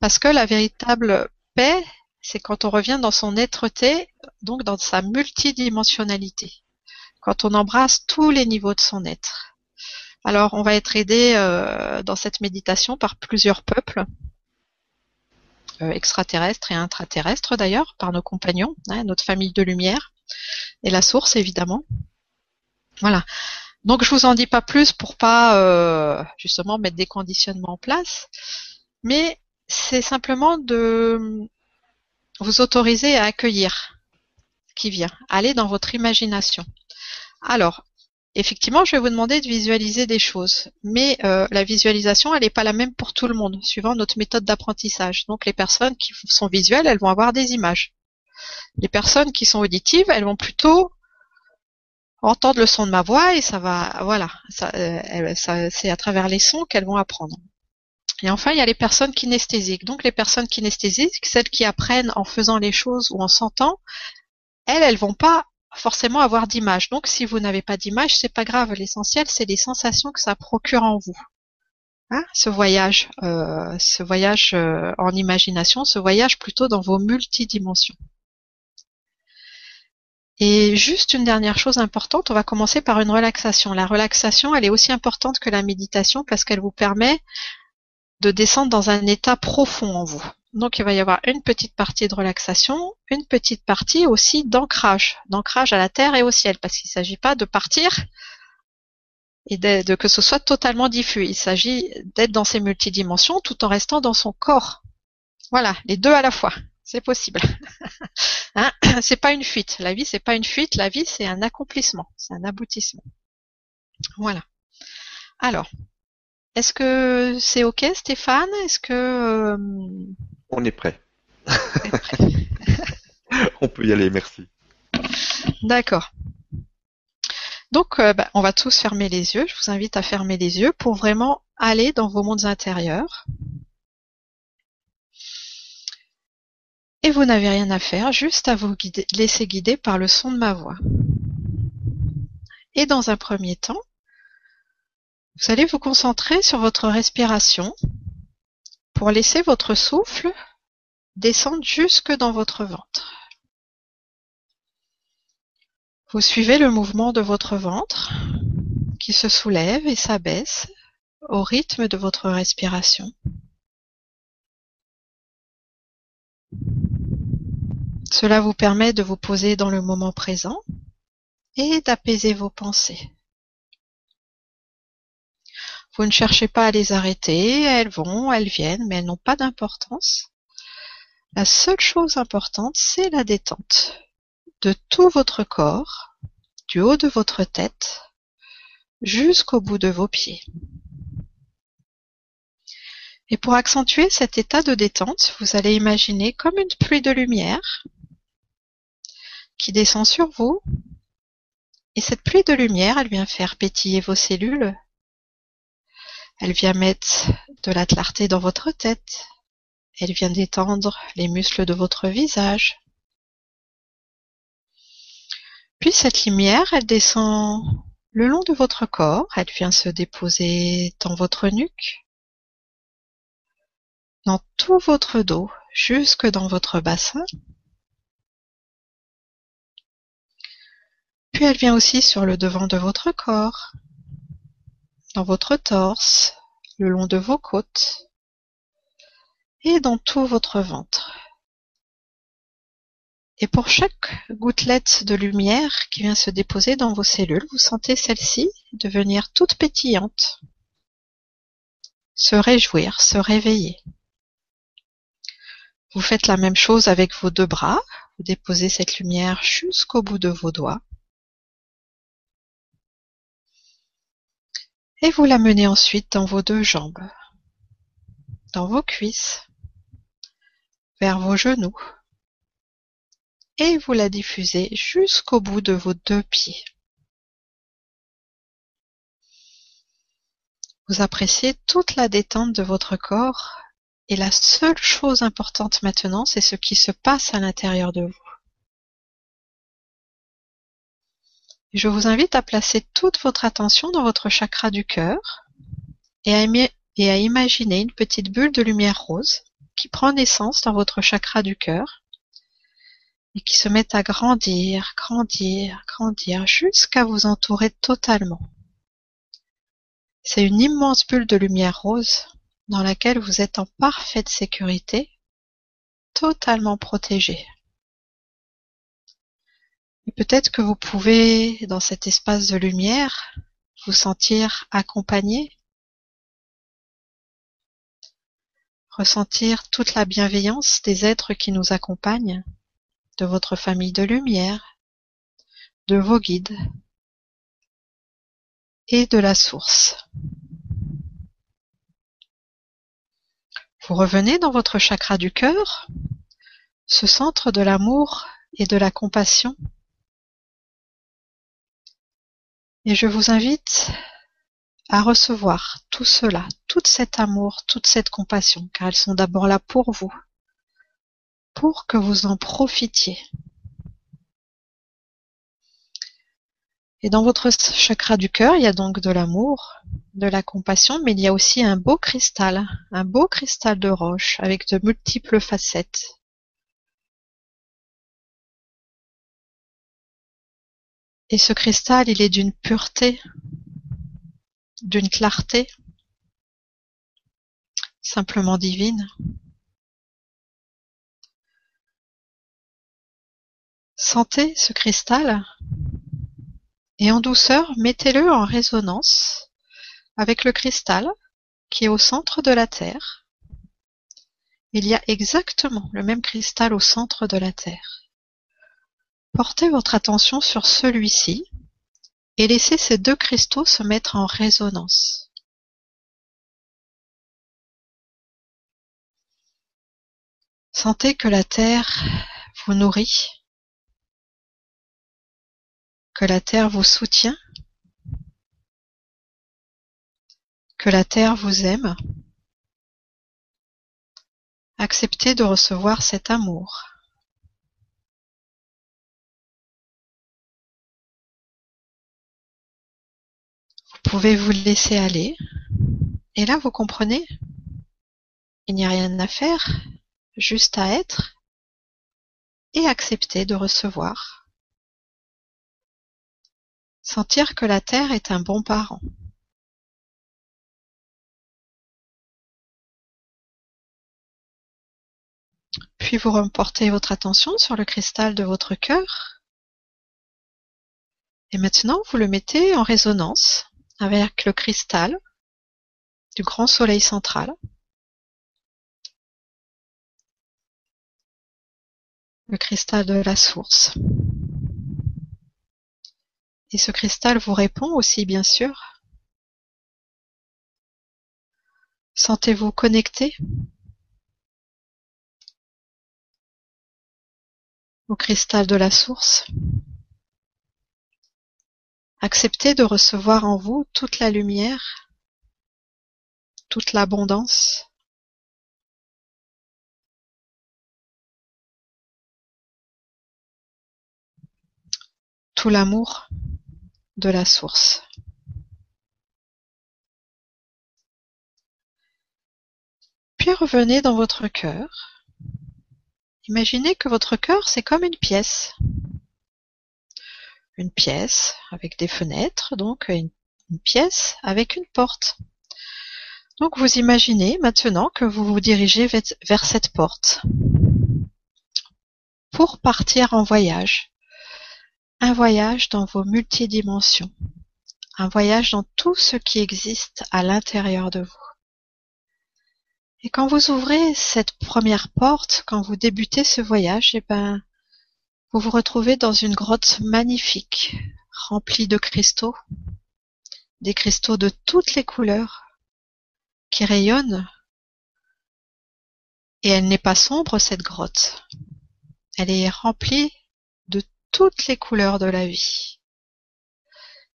Parce que la véritable paix, c'est quand on revient dans son être-té, donc dans sa multidimensionnalité. Quand on embrasse tous les niveaux de son être. Alors, on va être aidé euh, dans cette méditation par plusieurs peuples, euh, extraterrestres et intraterrestres d'ailleurs, par nos compagnons, hein, notre famille de lumière, et la source évidemment. Voilà. Donc je vous en dis pas plus pour pas euh, justement mettre des conditionnements en place, mais c'est simplement de vous autoriser à accueillir ce qui vient, aller dans votre imagination. Alors, Effectivement, je vais vous demander de visualiser des choses, mais euh, la visualisation, elle n'est pas la même pour tout le monde, suivant notre méthode d'apprentissage. Donc les personnes qui sont visuelles, elles vont avoir des images. Les personnes qui sont auditives, elles vont plutôt entendre le son de ma voix et ça va, voilà, euh, c'est à travers les sons qu'elles vont apprendre. Et enfin, il y a les personnes kinesthésiques. Donc les personnes kinesthésiques, celles qui apprennent en faisant les choses ou en sentant, elles, elles vont pas forcément avoir d'image. Donc si vous n'avez pas d'image, c'est pas grave. L'essentiel, c'est les sensations que ça procure en vous. Hein ce voyage, euh, ce voyage euh, en imagination, ce voyage plutôt dans vos multidimensions. Et juste une dernière chose importante, on va commencer par une relaxation. La relaxation, elle est aussi importante que la méditation parce qu'elle vous permet de descendre dans un état profond en vous. Donc il va y avoir une petite partie de relaxation, une petite partie aussi d'ancrage, d'ancrage à la terre et au ciel, parce qu'il ne s'agit pas de partir et de, que ce soit totalement diffus. Il s'agit d'être dans ces multidimensions tout en restant dans son corps. Voilà, les deux à la fois, c'est possible. hein c'est pas une fuite. La vie, c'est pas une fuite. La vie, c'est un accomplissement, c'est un aboutissement. Voilà. Alors, est-ce que c'est ok, Stéphane? Est-ce que euh, on est prêt. on peut y aller, merci. D'accord. Donc, euh, bah, on va tous fermer les yeux. Je vous invite à fermer les yeux pour vraiment aller dans vos mondes intérieurs. Et vous n'avez rien à faire, juste à vous laisser guider par le son de ma voix. Et dans un premier temps, vous allez vous concentrer sur votre respiration pour laisser votre souffle descendre jusque dans votre ventre. Vous suivez le mouvement de votre ventre qui se soulève et s'abaisse au rythme de votre respiration. Cela vous permet de vous poser dans le moment présent et d'apaiser vos pensées. Vous ne cherchez pas à les arrêter, elles vont, elles viennent, mais elles n'ont pas d'importance. La seule chose importante, c'est la détente de tout votre corps, du haut de votre tête jusqu'au bout de vos pieds. Et pour accentuer cet état de détente, vous allez imaginer comme une pluie de lumière descend sur vous. Et cette pluie de lumière, elle vient faire pétiller vos cellules, elle vient mettre de la clarté dans votre tête. Elle vient détendre les muscles de votre visage. Puis cette lumière, elle descend le long de votre corps. Elle vient se déposer dans votre nuque, dans tout votre dos, jusque dans votre bassin. Puis elle vient aussi sur le devant de votre corps, dans votre torse, le long de vos côtes et dans tout votre ventre. Et pour chaque gouttelette de lumière qui vient se déposer dans vos cellules, vous sentez celle-ci devenir toute pétillante, se réjouir, se réveiller. Vous faites la même chose avec vos deux bras. vous déposez cette lumière jusqu'au bout de vos doigts. Et vous la menez ensuite dans vos deux jambes, dans vos cuisses, vers vos genoux. Et vous la diffusez jusqu'au bout de vos deux pieds. Vous appréciez toute la détente de votre corps et la seule chose importante maintenant, c'est ce qui se passe à l'intérieur de vous. Je vous invite à placer toute votre attention dans votre chakra du cœur et à, imaginer une petite bulle de lumière rose qui prend naissance dans votre chakra du cœur et qui se met à grandir, grandir, grandir jusqu'à vous entourer totalement. C'est une immense bulle de lumière rose dans laquelle vous êtes en parfaite sécurité, totalement protégé. Et peut-être que vous pouvez, dans cet espace de lumière, vous sentir accompagné, ressentir toute la bienveillance des êtres qui nous accompagnent, de votre famille de lumière, de vos guides, et de la source. Vous revenez dans votre chakra du cœur, ce centre de l'amour et de la compassion. Et je vous invite à recevoir tout cela, tout cet amour, toute cette compassion, car elles sont d'abord là pour vous, pour que vous en profitiez. Et dans votre chakra du cœur, il y a donc de l'amour, de la compassion, mais il y a aussi un beau cristal, un beau cristal de roche avec de multiples facettes. Et ce cristal, il est d'une pureté, d'une clarté, simplement divine. Sentez ce cristal et en douceur mettez-le en résonance avec le cristal qui est au centre de la Terre. Il y a exactement le même cristal au centre de la Terre. Portez votre attention sur celui-ci et laissez ces deux cristaux se mettre en résonance. Sentez que la Terre vous nourrit que la terre vous soutient, que la terre vous aime. Acceptez de recevoir cet amour. Pouvez vous laisser aller. Et là, vous comprenez, il n'y a rien à faire, juste à être et accepter de recevoir. Sentir que la terre est un bon parent. Puis vous reportez votre attention sur le cristal de votre cœur. Et maintenant, vous le mettez en résonance avec le cristal du grand soleil central. Le cristal de la source. Et ce cristal vous répond aussi, bien sûr. Sentez-vous connecté au cristal de la source? Acceptez de recevoir en vous toute la lumière, toute l'abondance. Tout l'amour de la source. Puis revenez dans votre cœur. Imaginez que votre cœur, c'est comme une pièce. Une pièce avec des fenêtres, donc une, pièce avec une porte. Donc vous imaginez maintenant que vous vous dirigez vers cette porte pour partir en voyage un voyage dans vos multidimensions, un voyage dans tout ce qui existe à l'intérieur de vous. Et quand vous ouvrez cette première porte, quand vous débutez ce voyage, eh ben, Vous vous retrouvez dans une grotte magnifique, remplie de cristaux, des cristaux de toutes les couleurs qui rayonnent. Et elle n'est pas sombre, cette grotte. Elle est remplie de toutes les couleurs de la vie.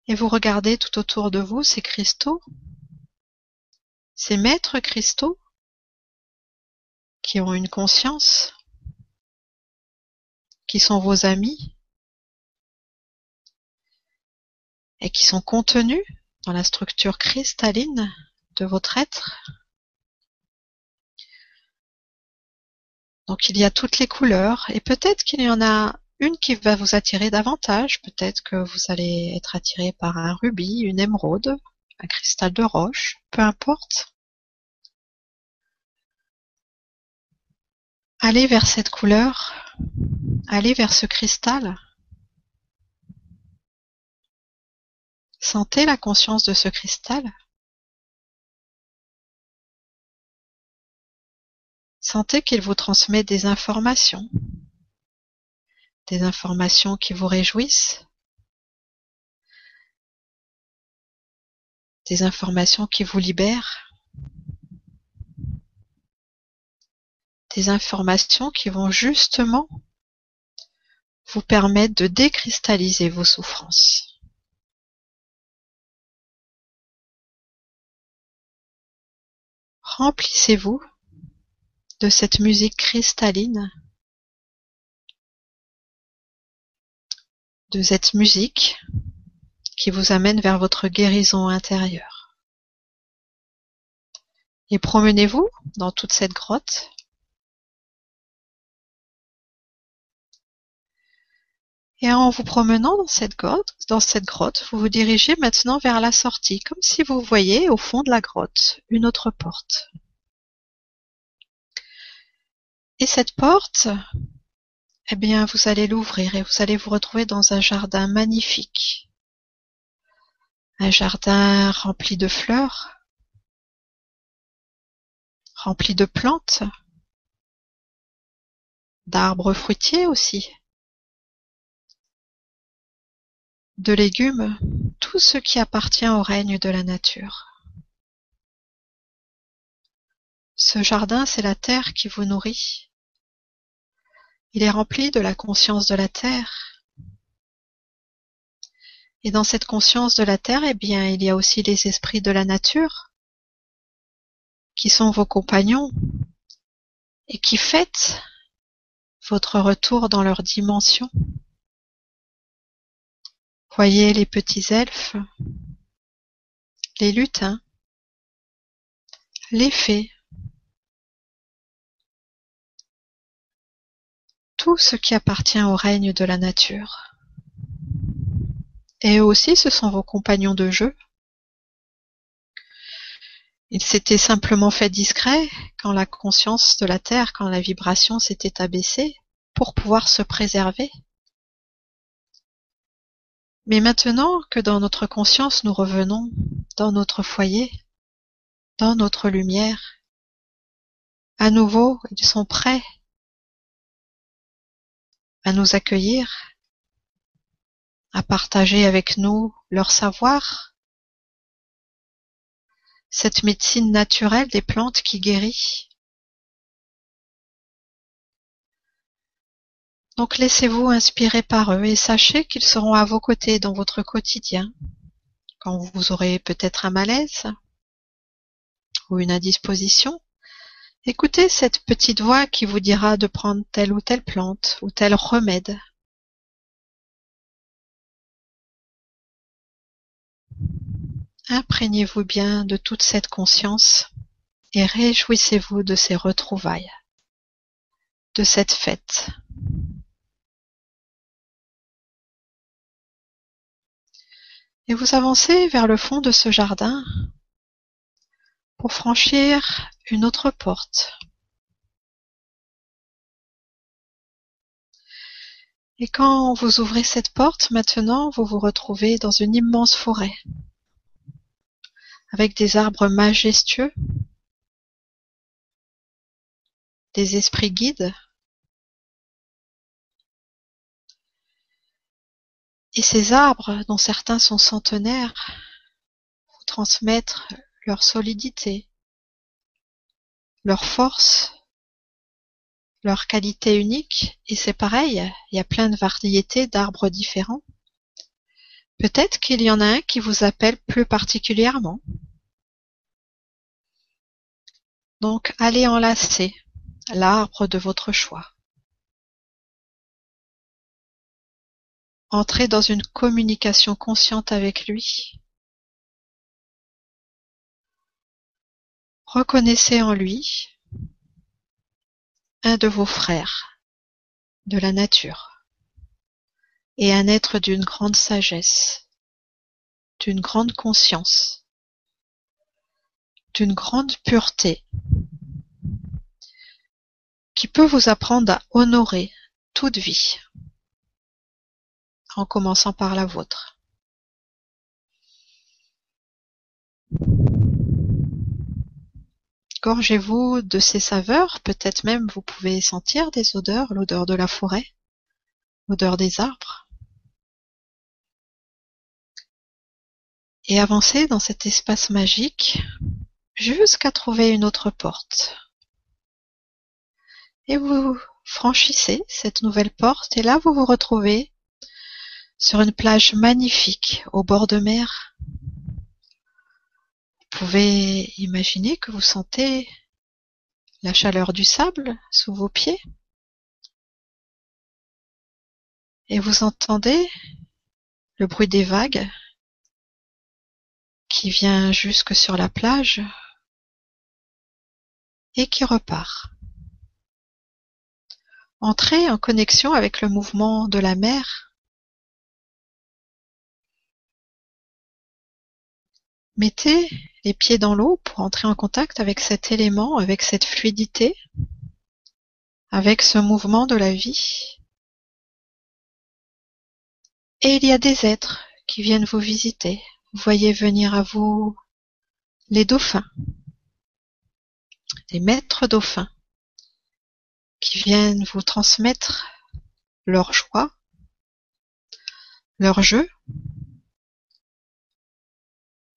Et vous regardez tout autour de vous ces cristaux, ces maîtres cristaux qui ont une conscience, qui sont vos amis et qui sont contenus dans la structure cristalline de votre être. Donc il y a toutes les couleurs et peut-être qu'il y en a une qui va vous attirer davantage. Peut-être que vous allez être attiré par un rubis, une émeraude, un cristal de roche, peu importe. Allez vers cette couleur, allez vers ce cristal. Sentez la conscience de ce cristal. Sentez qu'il vous transmet des informations, des informations qui vous réjouissent, des informations qui vous libèrent. des informations qui vont justement vous permettre de décristalliser vos souffrances. Remplissez-vous de cette musique cristalline, de cette musique qui vous amène vers votre guérison intérieure. Et promenez-vous dans toute cette grotte Et en vous promenant dans cette grotte, dans cette grotte, vous vous dirigez maintenant vers la sortie, comme si vous voyiez au fond de la grotte une autre porte. Et cette porte, eh bien, vous allez l'ouvrir et vous allez vous retrouver dans un jardin magnifique. Un jardin rempli de fleurs, rempli de plantes, d'arbres fruitiers aussi. De légumes, tout ce qui appartient au règne de la nature. Ce jardin, c'est la terre qui vous nourrit. Il est rempli de la conscience de la terre. Et dans cette conscience de la terre, eh bien, il y a aussi les esprits de la nature, qui sont vos compagnons, et qui fêtent votre retour dans leur dimension. Voyez les petits elfes, les lutins, les fées, tout ce qui appartient au règne de la nature. Et eux aussi, ce sont vos compagnons de jeu. Ils s'étaient simplement fait discrets quand la conscience de la Terre, quand la vibration s'était abaissée, pour pouvoir se préserver. Mais maintenant que dans notre conscience nous revenons, dans notre foyer, dans notre lumière, à nouveau ils sont prêts à nous accueillir, à partager avec nous leur savoir, cette médecine naturelle des plantes qui guérit, Donc laissez-vous inspirer par eux et sachez qu'ils seront à vos côtés dans votre quotidien, quand vous aurez peut-être un malaise ou une indisposition. Écoutez cette petite voix qui vous dira de prendre telle ou telle plante ou tel remède. Imprégnez-vous bien de toute cette conscience et réjouissez-vous de ces retrouvailles, de cette fête. Et vous avancez vers le fond de ce jardin pour franchir une autre porte. Et quand vous ouvrez cette porte, maintenant, vous vous retrouvez dans une immense forêt, avec des arbres majestueux, des esprits guides, Et ces arbres, dont certains sont centenaires, vous transmettre leur solidité, leur force, leur qualité unique, et c'est pareil, il y a plein de variétés d'arbres différents. Peut-être qu'il y en a un qui vous appelle plus particulièrement. Donc allez enlacer l'arbre de votre choix. Entrez dans une communication consciente avec lui. Reconnaissez en lui un de vos frères de la nature et un être d'une grande sagesse, d'une grande conscience, d'une grande pureté, qui peut vous apprendre à honorer toute vie en commençant par la vôtre. Gorgez-vous de ces saveurs, peut-être même vous pouvez sentir des odeurs, l'odeur de la forêt, l'odeur des arbres. Et avancez dans cet espace magique jusqu'à trouver une autre porte. Et vous franchissez cette nouvelle porte et là vous vous retrouvez sur une plage magnifique au bord de mer. Vous pouvez imaginer que vous sentez la chaleur du sable sous vos pieds et vous entendez le bruit des vagues qui vient jusque sur la plage et qui repart. Entrez en connexion avec le mouvement de la mer Mettez les pieds dans l'eau pour entrer en contact avec cet élément, avec cette fluidité, avec ce mouvement de la vie. Et il y a des êtres qui viennent vous visiter. Vous voyez venir à vous les dauphins, les maîtres dauphins, qui viennent vous transmettre leur joie, leur jeu,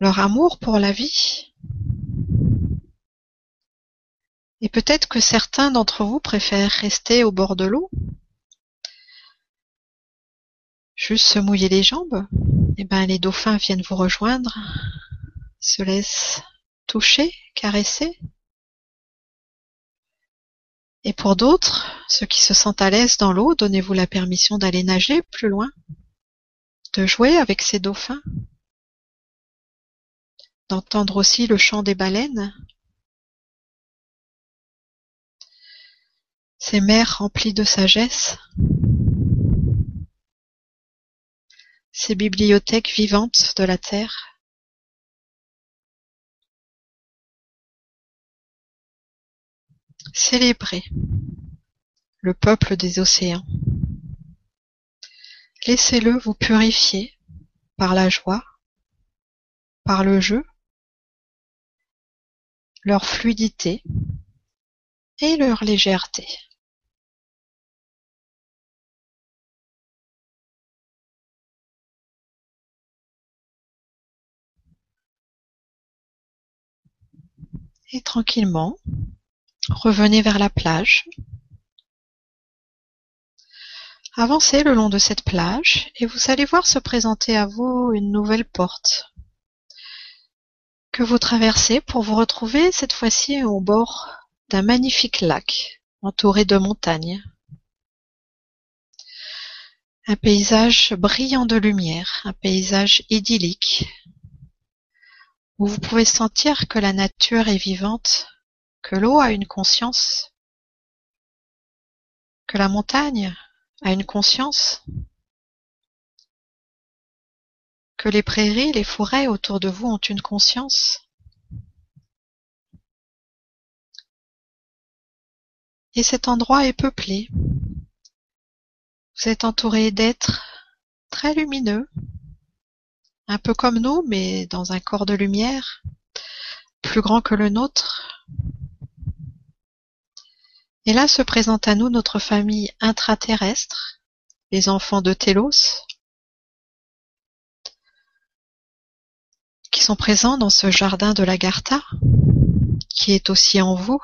leur amour pour la vie. Et peut-être que certains d'entre vous préfèrent rester au bord de l'eau, juste se mouiller les jambes. Et eh ben les dauphins viennent vous rejoindre, se laissent toucher, caresser. Et pour d'autres, ceux qui se sentent à l'aise dans l'eau, donnez-vous la permission d'aller nager plus loin, de jouer avec ces dauphins d'entendre aussi le chant des baleines. Ces mers remplies de sagesse, ces bibliothèques vivantes de la terre. Célébrez le peuple des océans. Laissez-le vous purifier par la joie, par le jeu, leur fluidité et leur légèreté. Et tranquillement, revenez vers la plage. Avancez le long de cette plage et vous allez voir se présenter à vous une nouvelle porte que vous traversez pour vous retrouver cette fois-ci au bord d'un magnifique lac entouré de montagnes. Un paysage brillant de lumière, un paysage idyllique, où vous pouvez sentir que la nature est vivante, que l'eau a une conscience, que la montagne a une conscience, que les prairies, les forêts autour de vous ont une conscience Et cet endroit est peuplé. Vous êtes entouré d'êtres très lumineux, un peu comme nous, mais dans un corps de lumière, plus grand que le nôtre. Et là se présente à nous notre famille intraterrestre, les enfants de Télos, sont présents dans ce jardin de l'Agartha, qui est aussi en vous.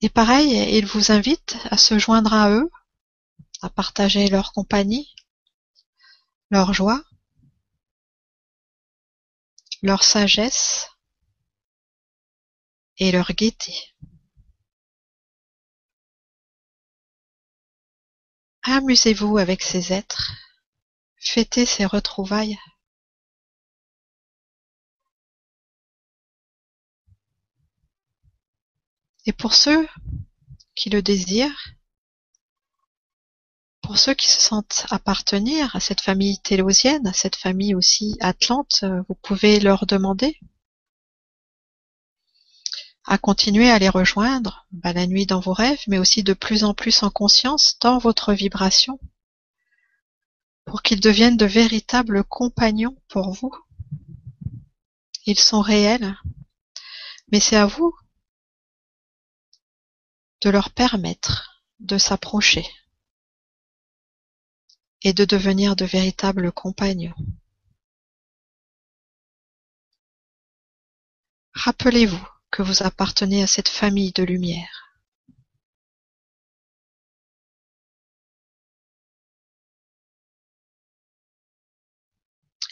Et pareil, ils vous invitent à se joindre à eux, à partager leur compagnie, leur joie, leur sagesse et leur gaieté. Amusez-vous avec ces êtres, fêtez ces retrouvailles. Et pour ceux qui le désirent, pour ceux qui se sentent appartenir à cette famille télosienne, à cette famille aussi atlante, vous pouvez leur demander à continuer à les rejoindre bah, la nuit dans vos rêves, mais aussi de plus en plus en conscience dans votre vibration, pour qu'ils deviennent de véritables compagnons pour vous. Ils sont réels, mais c'est à vous de leur permettre de s'approcher et de devenir de véritables compagnons. Rappelez-vous que vous appartenez à cette famille de lumière.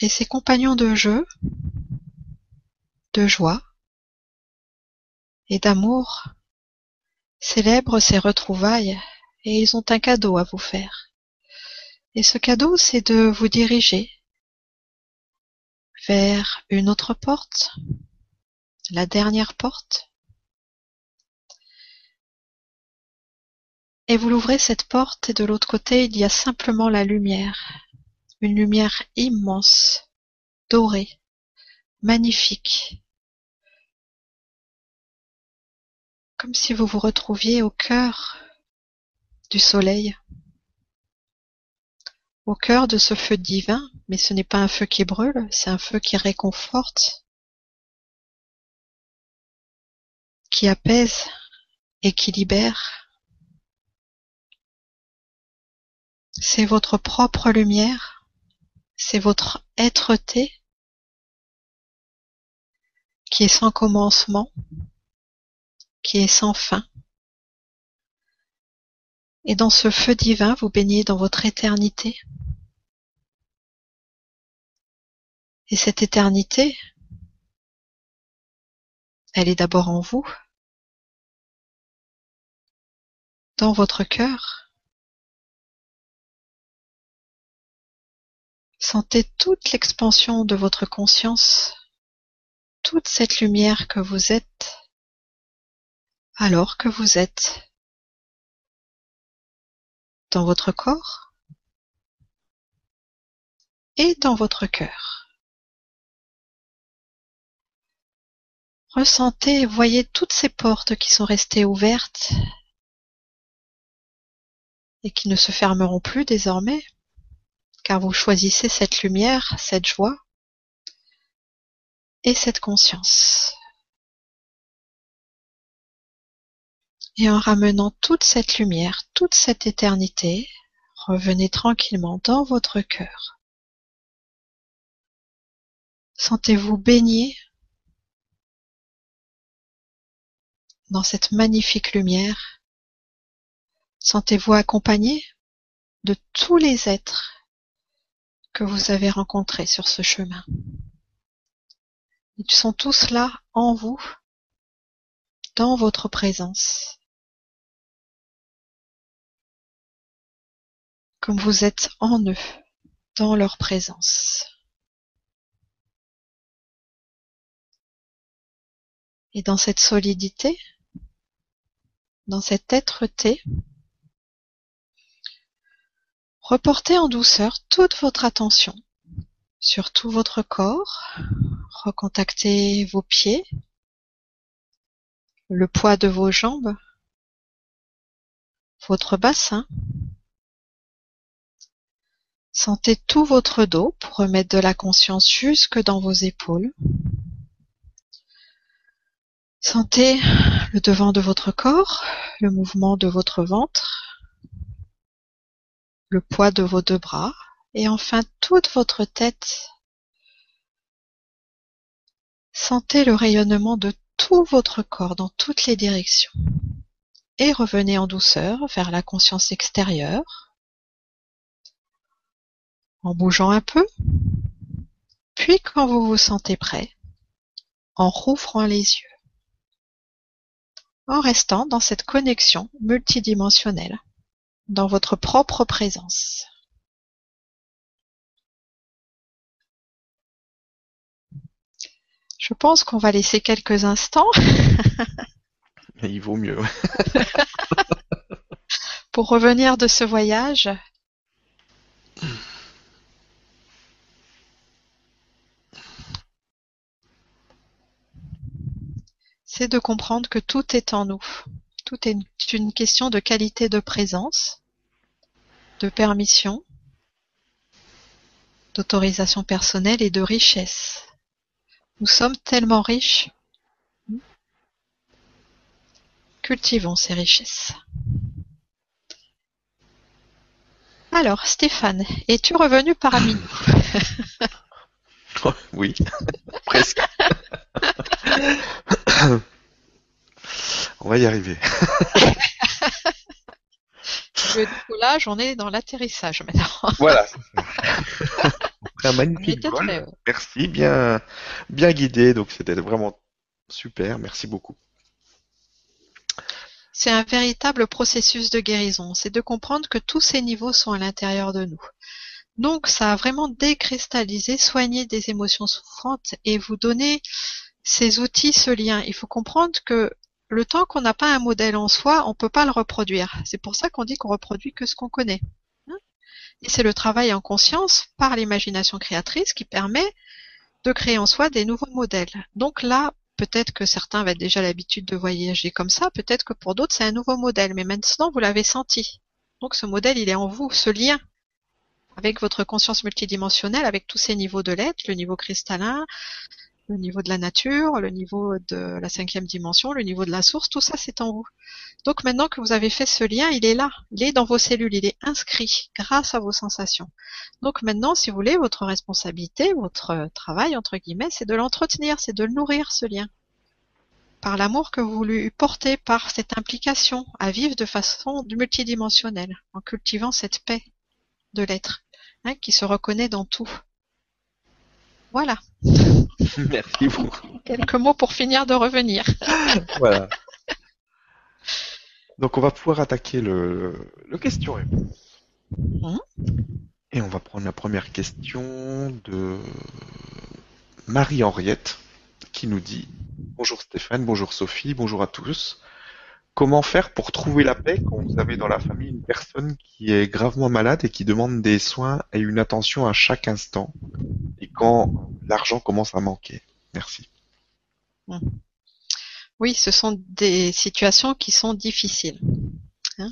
Et ces compagnons de jeu, de joie et d'amour célèbrent ces retrouvailles et ils ont un cadeau à vous faire. Et ce cadeau, c'est de vous diriger vers une autre porte, la dernière porte, et vous l'ouvrez cette porte et de l'autre côté il y a simplement la lumière, une lumière immense, dorée, magnifique, comme si vous vous retrouviez au cœur du soleil, au cœur de ce feu divin, mais ce n'est pas un feu qui brûle, c'est un feu qui réconforte, qui apaise et qui libère. C'est votre propre lumière, c'est votre être-té qui est sans commencement, qui est sans fin. Et dans ce feu divin, vous baignez dans votre éternité. Et cette éternité, elle est d'abord en vous, dans votre cœur. Sentez toute l'expansion de votre conscience, toute cette lumière que vous êtes, alors que vous êtes dans votre corps et dans votre cœur. Ressentez, voyez toutes ces portes qui sont restées ouvertes et qui ne se fermeront plus désormais, car vous choisissez cette lumière, cette joie et cette conscience. Et en ramenant toute cette lumière, toute cette éternité, revenez tranquillement dans votre cœur. Sentez-vous baigné dans cette magnifique lumière, sentez-vous accompagné de tous les êtres que vous avez rencontrés sur ce chemin. Ils sont tous là en vous, dans votre présence. Comme vous êtes en eux, dans leur présence. Et dans cette solidité, dans cette être-té, reportez en douceur toute votre attention sur tout votre corps, recontactez vos pieds, le poids de vos jambes, votre bassin. Sentez tout votre dos pour remettre de la conscience jusque dans vos épaules. Sentez le devant de votre corps, le mouvement de votre ventre, le poids de vos deux bras. Et enfin toute votre tête. Sentez le rayonnement de tout votre corps dans toutes les directions. Et revenez en douceur vers la conscience extérieure, en bougeant un peu. Puis quand vous vous sentez prêt, en rouvrant les yeux. En restant dans cette connexion multidimensionnelle, dans votre propre présence. Je pense qu'on va laisser quelques instants. Mais il vaut mieux. pour revenir de ce voyage. c'est de comprendre que tout est en nous. Tout est une question de qualité de présence, de permission, d'autorisation personnelle et de richesse. Nous sommes tellement riches. Cultivons ces richesses. Alors, Stéphane, es-tu revenu parmi nous Oui, presque. On va y arriver. Le décollage, on est dans l'atterrissage maintenant. Voilà. un magnifique vol. Merci, bien, bien guidé. Donc c'était vraiment super. Merci beaucoup. C'est un véritable processus de guérison. C'est de comprendre que tous ces niveaux sont à l'intérieur de nous. Donc, ça a vraiment décristallisé, soigné des émotions souffrantes et vous donner ces outils, ce lien. Il faut comprendre que le temps qu'on n'a pas un modèle en soi, on peut pas le reproduire. C'est pour ça qu'on dit qu'on reproduit que ce qu'on connaît. Hein? Et c'est le travail en conscience par l'imagination créatrice qui permet de créer en soi des nouveaux modèles. Donc là, peut-être que certains avaient déjà l'habitude de voyager comme ça, peut-être que pour d'autres c'est un nouveau modèle, mais maintenant vous l'avez senti. Donc ce modèle, il est en vous, ce lien avec votre conscience multidimensionnelle, avec tous ces niveaux de l'être, le niveau cristallin, le niveau de la nature, le niveau de la cinquième dimension, le niveau de la source, tout ça c'est en vous. Donc maintenant que vous avez fait ce lien, il est là, il est dans vos cellules, il est inscrit grâce à vos sensations. Donc maintenant, si vous voulez, votre responsabilité, votre travail, entre guillemets, c'est de l'entretenir, c'est de nourrir ce lien. Par l'amour que vous lui portez, par cette implication à vivre de façon multidimensionnelle, en cultivant cette paix de l'être, hein, qui se reconnaît dans tout. Voilà. Merci beaucoup. Quelques mots pour finir de revenir. voilà. Donc on va pouvoir attaquer le, le question-réponse. Hum. Et on va prendre la première question de Marie-Henriette qui nous dit Bonjour Stéphane, bonjour Sophie, bonjour à tous. Comment faire pour trouver la paix quand vous avez dans la famille une personne qui est gravement malade et qui demande des soins et une attention à chaque instant et quand l'argent commence à manquer Merci. Oui, ce sont des situations qui sont difficiles. Hein.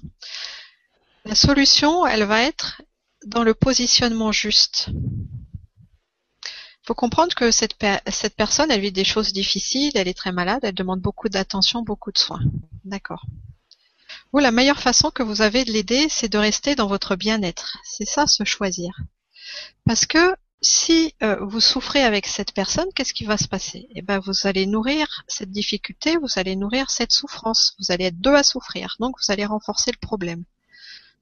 la solution, elle va être dans le positionnement juste faut comprendre que cette, personne, elle vit des choses difficiles, elle est très malade, elle demande beaucoup d'attention, beaucoup de soins. D'accord. Vous, la meilleure façon que vous avez de l'aider, c'est de rester dans votre bien-être. C'est ça, se choisir. Parce que si euh, vous souffrez avec cette personne, qu'est-ce qui va se passer? Eh ben, vous allez nourrir cette difficulté, vous allez nourrir cette souffrance. Vous allez être deux à souffrir, donc vous allez renforcer le problème.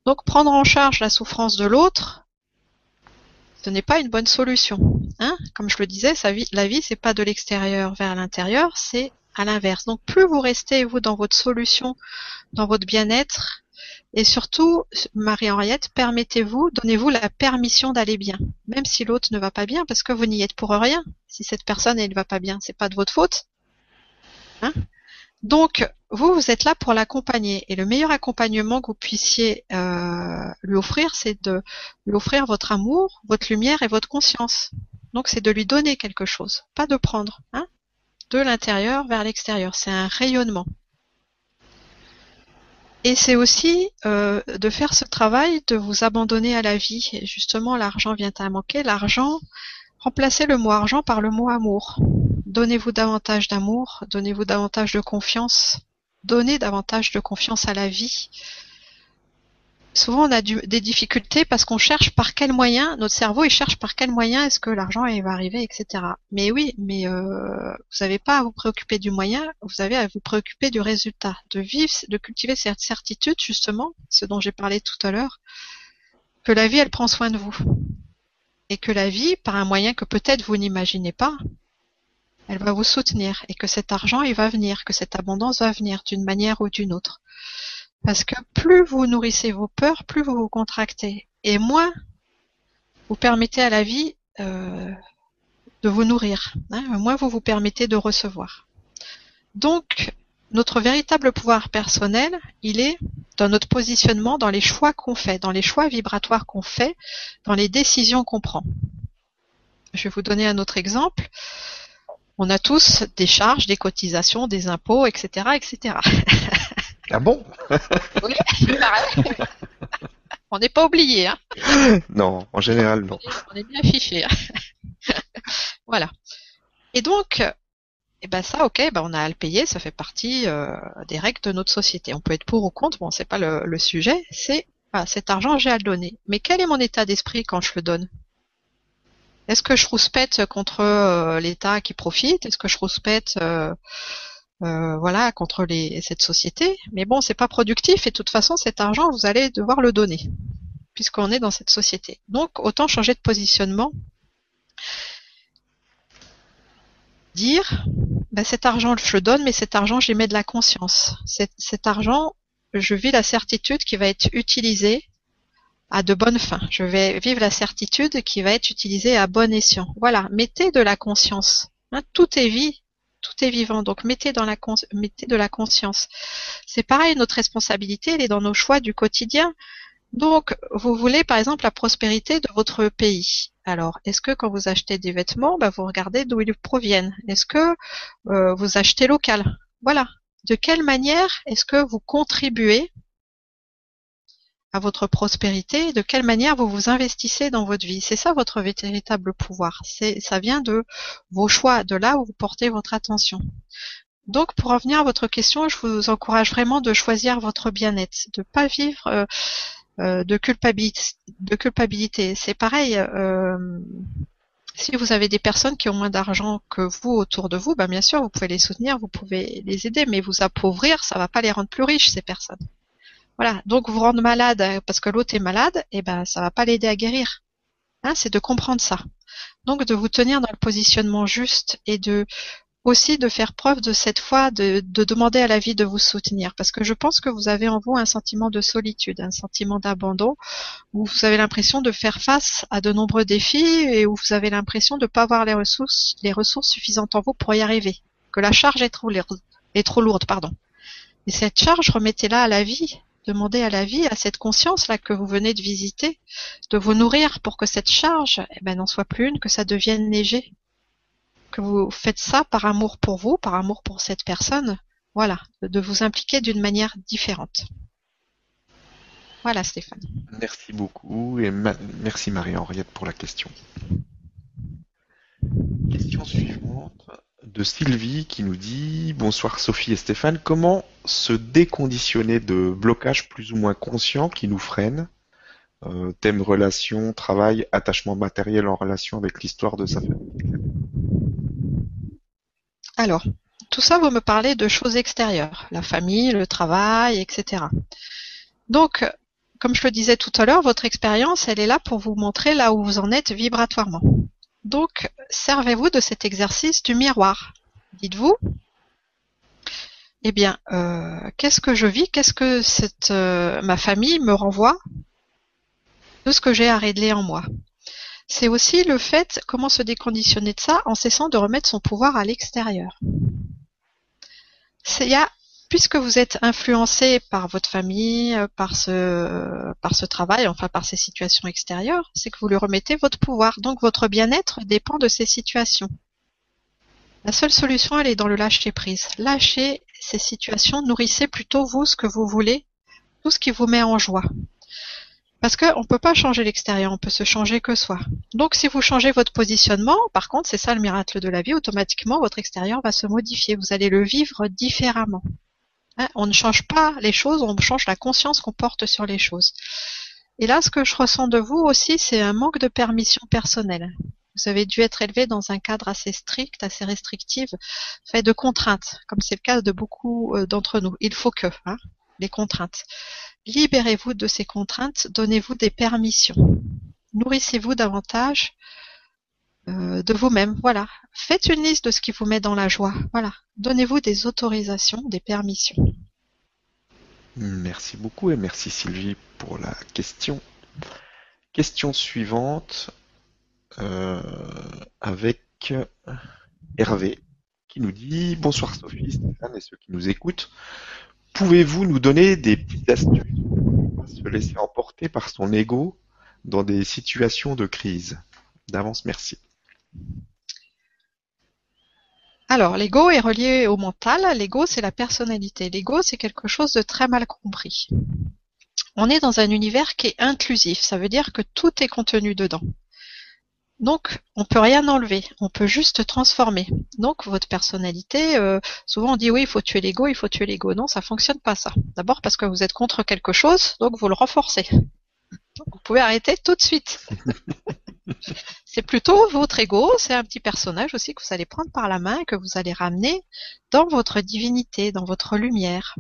Donc, prendre en charge la souffrance de l'autre, ce n'est pas une bonne solution. Hein Comme je le disais, la vie, c'est pas de l'extérieur vers l'intérieur, c'est à l'inverse. Donc plus vous restez, vous, dans votre solution, dans votre bien-être, et surtout, Marie-Henriette, permettez-vous, donnez-vous la permission d'aller bien, même si l'autre ne va pas bien, parce que vous n'y êtes pour rien. Si cette personne, elle ne va pas bien, c'est pas de votre faute. Hein donc, vous, vous êtes là pour l'accompagner. Et le meilleur accompagnement que vous puissiez euh, lui offrir, c'est de lui offrir votre amour, votre lumière et votre conscience. Donc, c'est de lui donner quelque chose, pas de prendre. Hein de l'intérieur vers l'extérieur. C'est un rayonnement. Et c'est aussi euh, de faire ce travail, de vous abandonner à la vie. Et justement, l'argent vient à manquer. L'argent, remplacez le mot argent par le mot amour. Donnez-vous davantage d'amour, donnez-vous davantage de confiance, donnez davantage de confiance à la vie. souvent on a des difficultés parce qu'on cherche par quel moyen, notre cerveau il cherche par quel moyen est-ce que l'argent va arriver, etc. Mais oui, mais euh, vous n'avez pas à vous préoccuper du moyen, vous avez à vous préoccuper du résultat, de vivre, de cultiver cette certitude justement, ce dont j'ai parlé tout à l'heure, que la vie elle prend soin de vous et que la vie, par un moyen que peut-être vous n'imaginez pas, elle va vous soutenir et que cet argent il va venir, que cette abondance va venir d'une manière ou d'une autre. Parce que plus vous nourrissez vos peurs, plus vous vous contractez. Et moins vous permettez à la vie euh, de vous nourrir. Hein, moins vous vous permettez de recevoir. Donc, notre véritable pouvoir personnel, il est dans notre positionnement, dans les choix qu'on fait, dans les choix vibratoires qu'on fait, dans les décisions qu'on prend. Je vais vous donner un autre exemple. On a tous des charges, des cotisations, des impôts, etc., etc. Ah bon? Oui, On n'est pas oublié, hein Non, en général, non. On est bien fiché. Hein. voilà. Et donc, eh ben ça, ok, ben on a à le payer, ça fait partie euh, des règles de notre société. On peut être pour ou contre, bon, c'est pas le, sujet, c'est ah, cet argent, j'ai à le donner. Mais quel est mon état d'esprit quand je le donne? Est-ce que je rouspète contre euh, l'État qui profite? Est-ce que je rouspète euh, euh, voilà, contre cette société? Mais bon, c'est pas productif et de toute façon, cet argent, vous allez devoir le donner puisqu'on est dans cette société. Donc, autant changer de positionnement. Dire, ben, cet argent, je le donne, mais cet argent, j'y mets de la conscience. Cet, cet argent, je vis la certitude qu'il va être utilisé à de bonnes fins. Je vais vivre la certitude qu'il va être utilisé à bon escient. Voilà, mettez de la conscience. Hein, tout est vie, tout est vivant. Donc mettez, dans la de la conscience. C'est pareil, notre responsabilité, elle est dans nos choix du quotidien. Donc, vous voulez par exemple la prospérité de votre pays. Alors, est-ce que quand vous achetez des vêtements, bah, vous regardez d'où ils proviennent? Est-ce que euh, vous achetez local? Voilà. De quelle manière est-ce que vous contribuez à votre prospérité, de quelle manière vous vous investissez dans votre vie. C'est ça votre véritable pouvoir. C'est, ça vient de vos choix, de là où vous portez votre attention. Donc, pour revenir à votre question, je vous encourage vraiment de choisir votre bien-être, de pas vivre euh, euh, de culpabilité. C'est pareil. Euh, si vous avez des personnes qui ont moins d'argent que vous autour de vous, ben bien sûr, vous pouvez les soutenir, vous pouvez les aider, mais vous appauvrir, ça va pas les rendre plus riches ces personnes. Voilà, donc vous rendre malade euh, parce que l'autre est malade, eh ben ça va pas l'aider à guérir. Hein, c'est de comprendre ça. Donc de vous tenir dans le positionnement juste et de aussi de faire preuve de cette foi, de, de, demander à la vie de vous soutenir, parce que je pense que vous avez en vous un sentiment de solitude, un sentiment d'abandon, où vous avez l'impression de faire face à de nombreux défis et où vous avez l'impression de ne pas avoir les ressources, les ressources suffisantes en vous pour y arriver, que la charge est trop, est trop lourde, pardon. Et cette charge, remettez-la à la vie, Demandez à la vie, à cette conscience-là que vous venez de visiter, de vous nourrir pour que cette charge eh ben, n'en soit plus une, que ça devienne léger. Que vous faites ça par amour pour vous, par amour pour cette personne. Voilà, de vous impliquer d'une manière différente. Voilà Stéphane. Merci beaucoup et merci Marie-Henriette pour la question. Question suivante de Sylvie qui nous dit Bonsoir Sophie et Stéphane, comment se déconditionner de blocages plus ou moins conscients qui nous freinent euh, Thème relation, travail, attachement matériel en relation avec l'histoire de sa famille. Alors, tout ça, vous me parlez de choses extérieures, la famille, le travail, etc. Donc, comme je le disais tout à l'heure, votre expérience, elle est là pour vous montrer là où vous en êtes vibratoirement. Donc, servez-vous de cet exercice du miroir. Dites-vous, eh bien, euh, qu'est-ce que je vis? Qu'est-ce que euh, ma famille me renvoie de ce que j'ai à régler en moi? C'est aussi le fait, comment se déconditionner de ça en cessant de remettre son pouvoir à l'extérieur. Il puisque vous êtes influencé par votre famille, euh, par ce, par ce travail, enfin par ces situations extérieures, c'est que vous lui remettez votre pouvoir. Donc votre bien-être dépend de ces situations. La seule solution, elle est dans le lâcher prise. Lâchez ces situations, nourrissez plutôt vous ce que vous voulez, tout ce qui vous met en joie. Parce qu'on ne peut pas changer l'extérieur, on peut se changer que soi. Donc si vous changez votre positionnement, par contre, c'est ça le miracle de la vie, automatiquement votre extérieur va se modifier, vous allez le vivre différemment. Hein, on ne change pas les choses, on change la conscience qu'on porte sur les choses. Et là, ce que je ressens de vous aussi, c'est un manque de permission personnelle. Vous avez dû être élevé dans un cadre assez strict, assez restrictif, fait de contraintes, comme c'est le cas de beaucoup euh, d'entre nous. Il faut que, hein, les contraintes. Libérez-vous de ces contraintes, donnez-vous des permissions. Nourrissez-vous davantage euh, de vous-même. Voilà. Faites une liste de ce qui vous met dans la joie. Voilà. Donnez-vous des autorisations, des permissions. Merci beaucoup et merci Sylvie pour la question. Question suivante euh, avec Hervé qui nous dit Bonsoir Sophie, Stéphane et ceux qui nous écoutent. Pouvez-vous nous donner des petites astuces pour se laisser emporter par son ego dans des situations de crise? D'avance, merci. Alors, l'ego est relié au mental. L'ego, c'est la personnalité. L'ego, c'est quelque chose de très mal compris. On est dans un univers qui est inclusif. Ça veut dire que tout est contenu dedans. Donc, on peut rien enlever. On peut juste transformer. Donc, votre personnalité, euh, souvent on dit oui, il faut tuer l'ego, il faut tuer l'ego. Non, ça fonctionne pas ça. D'abord parce que vous êtes contre quelque chose, donc vous le renforcez. Vous pouvez arrêter tout de suite. c'est plutôt votre ego, c'est un petit personnage aussi que vous allez prendre par la main et que vous allez ramener dans votre divinité, dans votre lumière.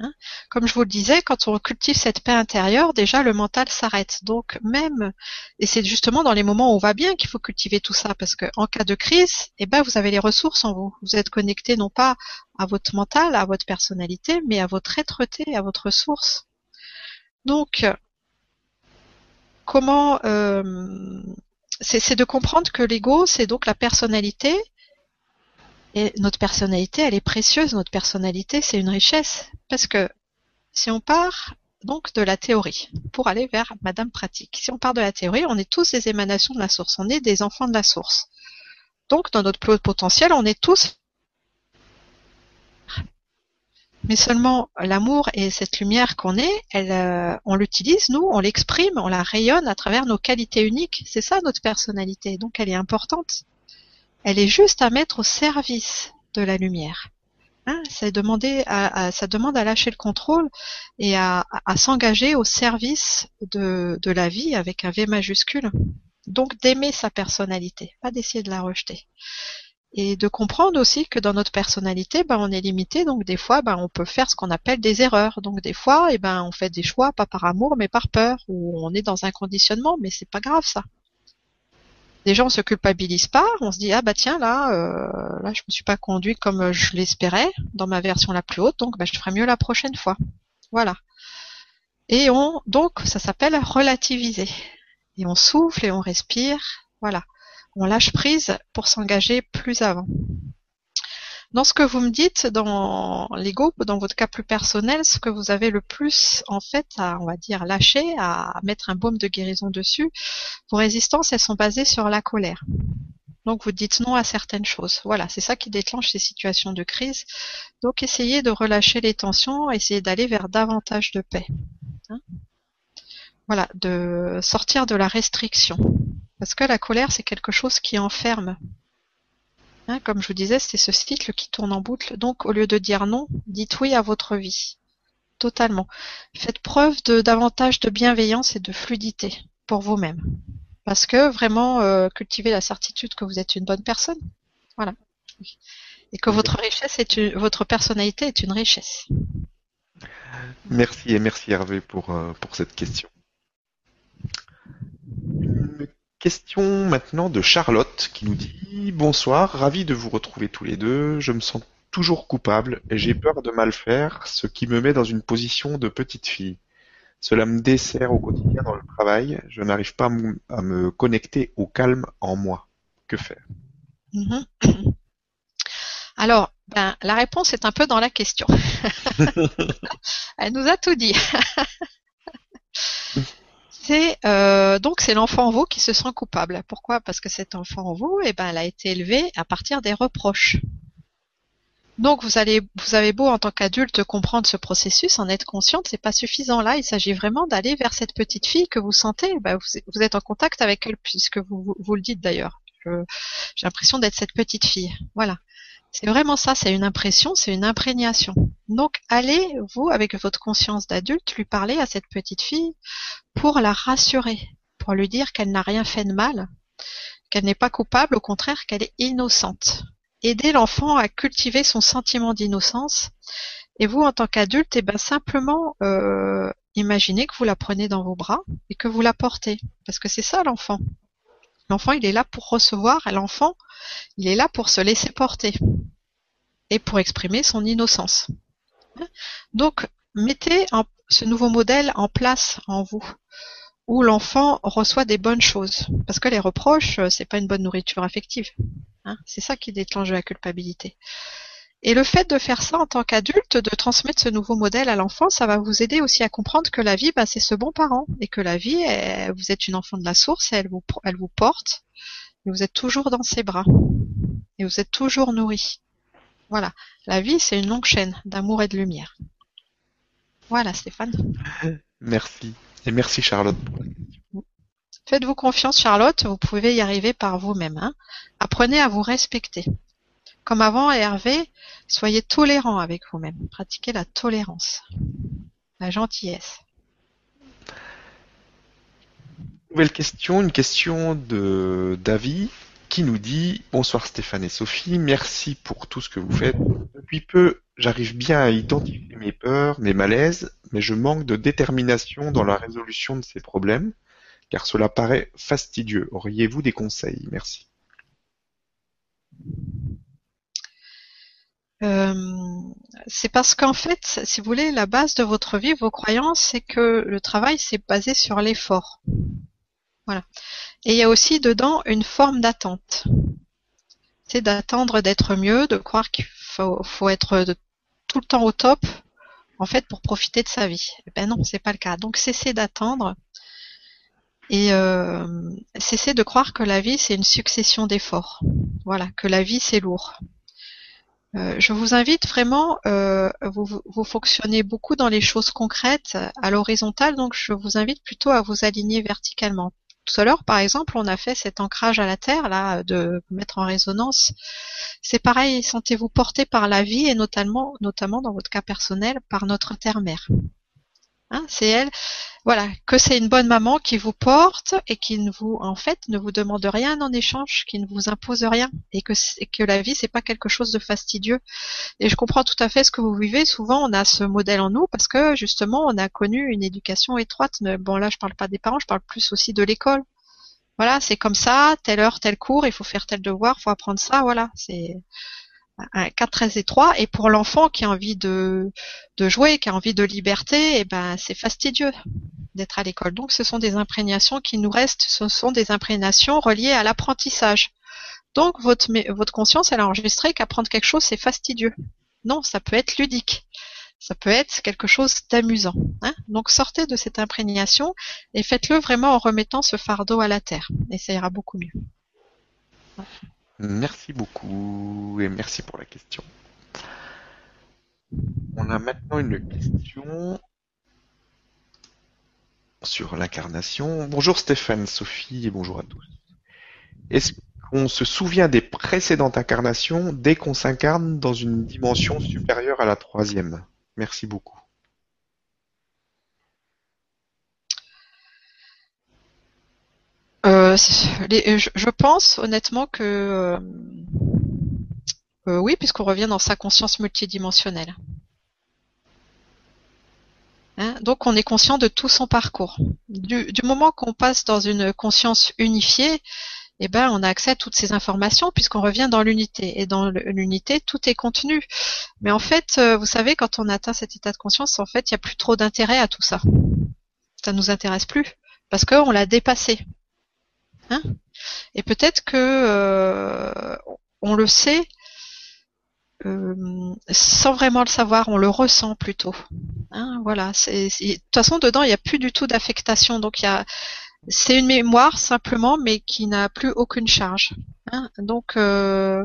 Hein. Comme je vous le disais, quand on cultive cette paix intérieure, déjà le mental s'arrête. Donc même, et c'est justement dans les moments où on va bien qu'il faut cultiver tout ça, parce que en cas de crise, eh ben vous avez les ressources en vous. Vous êtes connecté non pas à votre mental, à votre personnalité, mais à votre être-té, à votre source. Donc comment euh, c'est de comprendre que l'ego, c'est donc la personnalité. Et notre personnalité, elle est précieuse. Notre personnalité, c'est une richesse. Parce que si on part donc de la théorie pour aller vers Madame pratique, si on part de la théorie, on est tous des émanations de la source. On est des enfants de la source. Donc, dans notre potentiel, on est tous mais seulement l'amour et cette lumière qu'on est, elle, euh, on l'utilise, nous, on l'exprime, on la rayonne à travers nos qualités uniques. C'est ça notre personnalité. Donc elle est importante. Elle est juste à mettre au service de la lumière. Hein, ça, demander à, ça demande à lâcher le contrôle et à, à s'engager au service de, de la vie avec un V majuscule. Donc d'aimer sa personnalité, pas d'essayer de la rejeter et de comprendre aussi que dans notre personnalité, ben, on est limité, donc des fois, ben, on peut faire ce qu'on appelle des erreurs. Donc des fois, eh ben, on fait des choix pas par amour, mais par peur, ou on est dans un conditionnement, mais c'est pas grave ça. Déjà, on se culpabilise pas, on se dit ah bah tiens là, euh, là je me suis pas conduit comme je l'espérais dans ma version la plus haute, donc ben, je ferai mieux la prochaine fois. Voilà. Et on donc ça s'appelle relativiser. Et on souffle et on respire. Voilà on lâche prise pour s'engager plus avant. Dans ce que vous me dites, dans l'ego, dans votre cas plus personnel, ce que vous avez le plus, en fait, à, on va dire, lâcher, à mettre un baume de guérison dessus, vos résistances, elles sont basées sur la colère. Donc vous dites non à certaines choses. Voilà, c'est ça qui déclenche ces situations de crise. Donc essayez de relâcher les tensions, essayez d'aller vers davantage de paix. Hein voilà, de sortir de la restriction. Parce que la colère, c'est quelque chose qui enferme. Hein, comme je vous disais, c'est ce cycle qui tourne en boucle. Donc, au lieu de dire non, dites oui à votre vie. Totalement. Faites preuve de davantage de bienveillance et de fluidité pour vous-même. Parce que vraiment, euh, cultivez la certitude que vous êtes une bonne personne. Voilà. Et que votre richesse est une, votre personnalité est une richesse. Merci et merci Hervé pour, euh, pour cette question. Question maintenant de Charlotte qui nous dit Bonsoir, ravi de vous retrouver tous les deux. Je me sens toujours coupable et j'ai peur de mal faire, ce qui me met dans une position de petite fille. Cela me dessert au quotidien dans le travail. Je n'arrive pas à me connecter au calme en moi. Que faire? Mhm. Alors, ben, la réponse est un peu dans la question. Elle nous a tout dit. c'est euh, donc c'est l'enfant en vous qui se sent coupable. Pourquoi? Parce que cet enfant en vous, eh ben, elle a été élevée à partir des reproches. Donc vous allez, vous avez beau en tant qu'adulte comprendre ce processus, en être consciente, c'est pas suffisant. Là, il s'agit vraiment d'aller vers cette petite fille que vous sentez. Ben, vous, êtes en contact avec elle puisque vous, vous, le dites d'ailleurs. J'ai l'impression d'être cette petite fille. Voilà. C'est vraiment ça, c'est une impression, c'est une imprégnation. Donc allez, vous, avec votre conscience d'adulte, lui parler à cette petite fille pour la rassurer, pour lui dire qu'elle n'a rien fait de mal, qu'elle n'est pas coupable, au contraire qu'elle est innocente. Aider l'enfant à cultiver son sentiment d'innocence. Et vous, en tant qu'adulte, eh ben simplement euh, imaginez que vous la prenez dans vos bras et que vous la portez, parce que c'est ça l'enfant. L'enfant, il est là pour recevoir, et l'enfant, il est là pour se laisser porter et pour exprimer son innocence. Donc, mettez ce nouveau modèle en place en vous, où l'enfant reçoit des bonnes choses, parce que les reproches, c'est pas une bonne nourriture affective. Hein. c'est ça qui déclenche la culpabilité. Et le fait de faire ça en tant qu'adulte, de transmettre ce nouveau modèle à l'enfant, ça va vous aider aussi à comprendre que la vie, bah, c'est ce bon parent. Et que la vie, vous êtes une enfant de la source, et elle vous, elle vous porte. Et vous êtes toujours dans ses bras. Et vous êtes toujours nourri. Voilà. La vie, c'est une longue chaîne d'amour et de lumière. Voilà, Stéphane. Merci. Et merci, Charlotte. Faites-vous confiance, Charlotte. Vous pouvez y arriver par vous-même. Hein. Apprenez à vous respecter. Comme avant, Hervé, soyez tolérant avec vous-même. Pratiquez la tolérance, la gentillesse. Nouvelle question, une question de David qui nous dit Bonsoir Stéphane et Sophie, merci pour tout ce que vous faites. Depuis peu, j'arrive bien à identifier mes peurs, mes malaises, mais je manque de détermination dans la résolution de ces problèmes, car cela paraît fastidieux. Auriez-vous des conseils? Merci. Euh, c'est parce qu'en fait, si vous voulez, la base de votre vie, vos croyances, c'est que le travail, c'est basé sur l'effort. Voilà. Et il y a aussi dedans une forme d'attente. C'est d'attendre d'être mieux, de croire qu'il faut, être tout le temps au top, en fait, pour profiter de sa vie. Eh ben non, c'est pas le cas. Donc cessez d'attendre et euh, cessez de croire que la vie c'est une succession d'efforts. Voilà, que la vie c'est lourd. Euh, je vous invite vraiment, euh, vous, vous, fonctionnez beaucoup dans les choses concrètes à l'horizontale, donc je vous invite plutôt à vous aligner verticalement. Tout à l'heure, par exemple, on a fait cet ancrage à la terre, là, de mettre en résonance. C'est pareil, sentez-vous porté par la vie et notamment, notamment dans votre cas personnel, par notre terre-mère. Hein, c'est elle, voilà, que c'est une bonne maman qui vous porte et qui ne vous, en fait, ne vous demande rien en échange, qui ne vous impose rien, et que, que la vie c'est pas quelque chose de fastidieux. Et je comprends tout à fait ce que vous vivez. Souvent, on a ce modèle en nous parce que justement, on a connu une éducation étroite. Bon, là, je parle pas des parents, je parle plus aussi de l'école. Voilà, c'est comme ça, telle heure, tel cours, il faut faire tel devoir, faut apprendre ça, voilà. C'est un cadre très étroit et pour l'enfant qui a envie de, jouer, qui a envie de liberté, eh ben c'est fastidieux d'être à l'école. Donc ce sont des imprégnations qui nous restent, ce sont des imprégnations reliées à l'apprentissage. Donc votre, votre conscience, elle a enregistré qu'apprendre quelque chose, c'est fastidieux. Non, ça peut être ludique. Ça peut être quelque chose d'amusant. Hein Donc sortez de cette imprégnation et faites-le vraiment en remettant ce fardeau à la terre. Et ça ira beaucoup mieux. Merci beaucoup et merci pour la question. On a maintenant une question sur l'incarnation. Bonjour Stéphane, Sophie et bonjour à tous. Est-ce qu'on se souvient des précédentes incarnations dès qu'on s'incarne dans une dimension supérieure à la troisième? Merci beaucoup. Euh, je, pense honnêtement que euh, euh, oui, puisqu'on revient dans sa conscience multidimensionnelle. Hein, donc on est conscient de tout son parcours. Du, moment qu'on passe dans une conscience unifiée, eh ben on a accès à toutes ces informations puisqu'on revient dans l'unité. Et dans l'unité, tout est contenu. Mais en fait, vous savez, quand on atteint cet état de conscience, en fait, il n'y a plus trop d'intérêt à tout ça. Ça nous intéresse plus parce qu'on l'a dépassé. Hein? Et peut-être que euh, on le sait euh, sans vraiment le savoir, on le ressent plutôt. Hein, voilà. de toute façon, dedans, il n'y a plus du tout d'affectation. Donc, il y a, c'est une mémoire simplement, mais qui n'a plus aucune charge. Hein. Donc euh,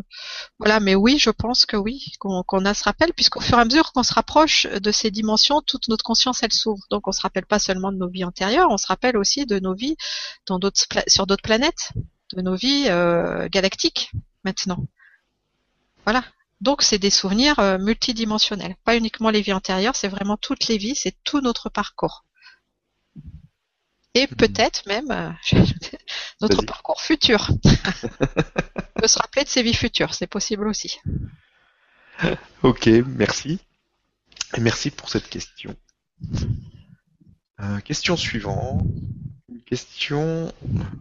voilà, mais oui, je pense que oui, qu'on a ce rappel, puisqu'au fur et à mesure qu'on se rapproche de ces dimensions, toute notre conscience elle s'ouvre. Donc on se rappelle pas seulement de nos vies antérieures, on se rappelle aussi de nos vies dans d'autres sur d'autres planètes, de nos vies euh, galactiques maintenant. Voilà. Donc c'est des souvenirs euh, multidimensionnels, pas uniquement les vies antérieures, c'est vraiment toutes les vies, c'est tout notre parcours. Et Mhm. peut-être même euh, notre parcours futur. On peut se rappeler de ses vies futures, c'est possible aussi. Ok, merci. Et merci pour cette question. Euh, question suivante. Une question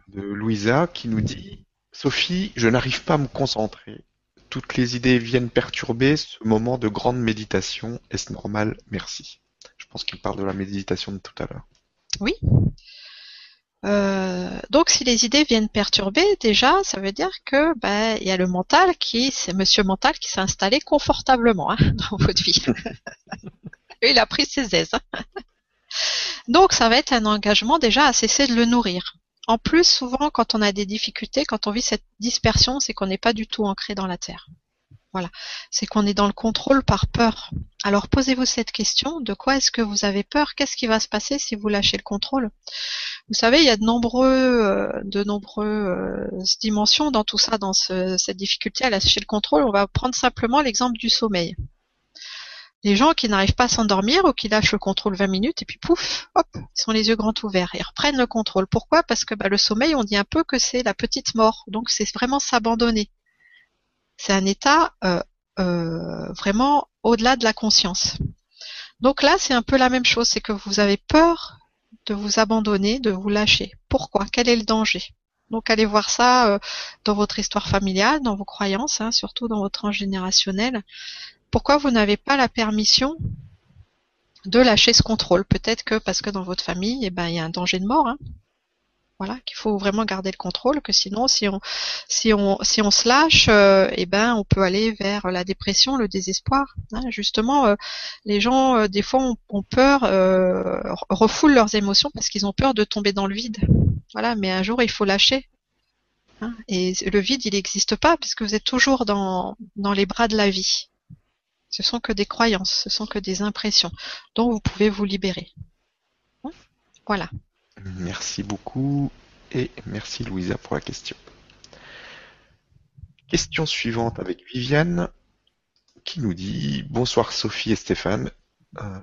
de Louisa qui nous dit Sophie, je n'arrive pas à me concentrer. Toutes les idées viennent perturber ce moment de grande méditation. Est-ce normal? Merci. Je pense qu'il parle de la méditation de tout à l'heure. Euh, donc si les idées viennent perturber, déjà, ça veut dire que ben il y a le mental qui, c'est Monsieur mental qui s'est installé confortablement hein, dans votre vie. Il a pris ses aises. hein. Donc ça va être un engagement déjà à cesser de le nourrir. En plus, souvent, quand on a des difficultés, quand on vit cette dispersion, c'est qu'on n'est pas du tout ancré dans la terre. Voilà, c'est qu'on est dans le contrôle par peur. Alors posez-vous cette question de quoi est-ce que vous avez peur? Qu'est-ce qui va se passer si vous lâchez le contrôle? Vous savez, il y a de nombreux, euh, de nombreuses dimensions dans tout ça, dans ce- cette difficulté à lâcher le contrôle. On va prendre simplement l'exemple du sommeil. Les gens qui n'arrivent pas à s'endormir ou qui lâchent le contrôle 20 minutes et puis pouf, hop, ils sont les yeux grands ouverts et reprennent le contrôle. Pourquoi? Parce que bah, le sommeil, on dit un peu que c'est la petite mort. Donc c'est vraiment s'abandonner. C'est un état euh, euh, vraiment au-delà de la conscience. Donc là, c'est un peu la même chose, c'est que vous avez peur de vous abandonner, de vous lâcher. Pourquoi? Quel est le danger? Donc allez voir ça euh, dans votre histoire familiale, dans vos croyances, hein, surtout dans votre transgénérationnel. Pourquoi vous n'avez pas la permission de lâcher ce contrôle? Peut-être que parce que dans votre famille, eh ben, il y a un danger de mort. hein. Voilà, qu'il faut vraiment garder le contrôle, que sinon, si on, si on, si on se lâche, euh, eh ben, on peut aller vers la dépression, le désespoir. hein. Justement, euh, les gens, euh, des fois, ont, peur, euh, refoulent leurs émotions parce qu'ils ont peur de tomber dans le vide. Voilà, mais un jour, il faut lâcher. hein. Et le vide, il n'existe pas puisque vous êtes toujours dans, dans les bras de la vie. Ce sont que des croyances, ce sont que des impressions dont vous pouvez vous libérer. Hein Voilà. Merci beaucoup et merci Louisa pour la question. Question suivante avec Viviane qui nous dit Bonsoir Sophie et Stéphane. Euh,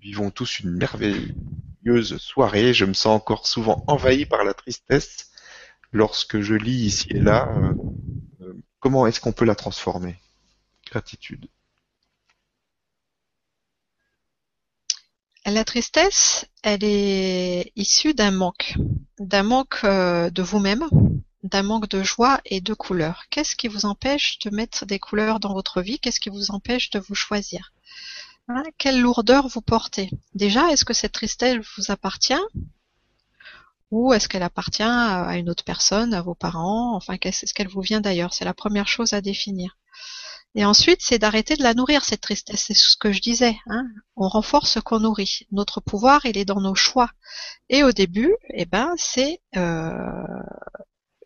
vivons tous une merveilleuse soirée. Je me sens encore souvent envahi par la tristesse lorsque je lis ici et là. euh, comment est-ce qu'on peut la transformer? Gratitude. La tristesse, elle est issue d'un manque, d'un manque euh, de vous-même, d'un manque de joie et de couleurs. Qu'est-ce qui vous empêche de mettre des couleurs dans votre vie? Qu'est-ce qui vous empêche de vous choisir? Hein, Quelle lourdeur vous portez? Déjà, est-ce que cette tristesse vous appartient? Ou est-ce qu'elle appartient à une autre personne, à vos parents? Enfin, qu'est-ce qu'elle vous vient d'ailleurs? C'est la première chose à définir. Et ensuite, c'est d'arrêter de la nourrir, cette tristesse. C'est ce que je disais. Hein on renforce ce qu'on nourrit. Notre pouvoir, il est dans nos choix. Et au début, eh ben, c'est euh,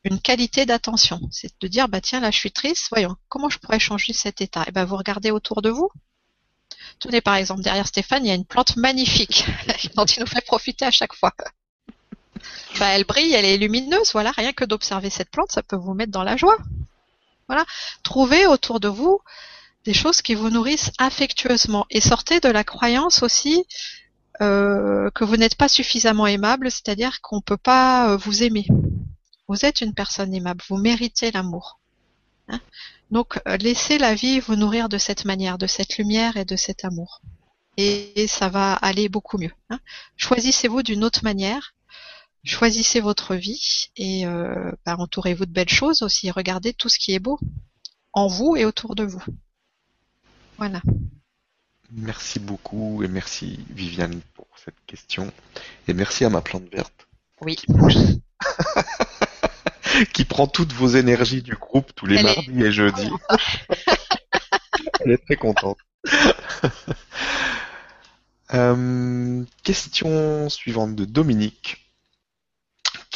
une qualité d'attention. C'est de dire, bah tiens, là, je suis triste. Voyons, comment je pourrais changer cet état? Eh ben, vous regardez autour de vous. Tenez, par exemple, derrière Stéphane, il y a une plante magnifique dont il nous fait profiter à chaque fois. Bah, elle brille, elle est lumineuse. Voilà, rien que d'observer cette plante, ça peut vous mettre dans la joie. Voilà, trouvez autour de vous des choses qui vous nourrissent affectueusement et sortez de la croyance aussi euh, que vous n'êtes pas suffisamment aimable, c'est-à-dire qu'on ne peut pas euh, vous aimer. Vous êtes une personne aimable, vous méritez l'amour. Hein Donc euh, laissez la vie vous nourrir de cette manière, de cette lumière et de cet amour. Et, ça va aller beaucoup mieux. Hein Choisissez-vous d'une autre manière. Choisissez votre vie et euh, bah, entourez-vous de belles choses aussi. Regardez tout ce qui est beau en vous et autour de vous. Voilà. Merci beaucoup et merci Viviane pour cette question. Et merci à ma plante verte. Oui. qui prend toutes vos énergies du groupe tous les Elle est- mardis et jeudis. Elle est très contente. Euh, question suivante de Dominique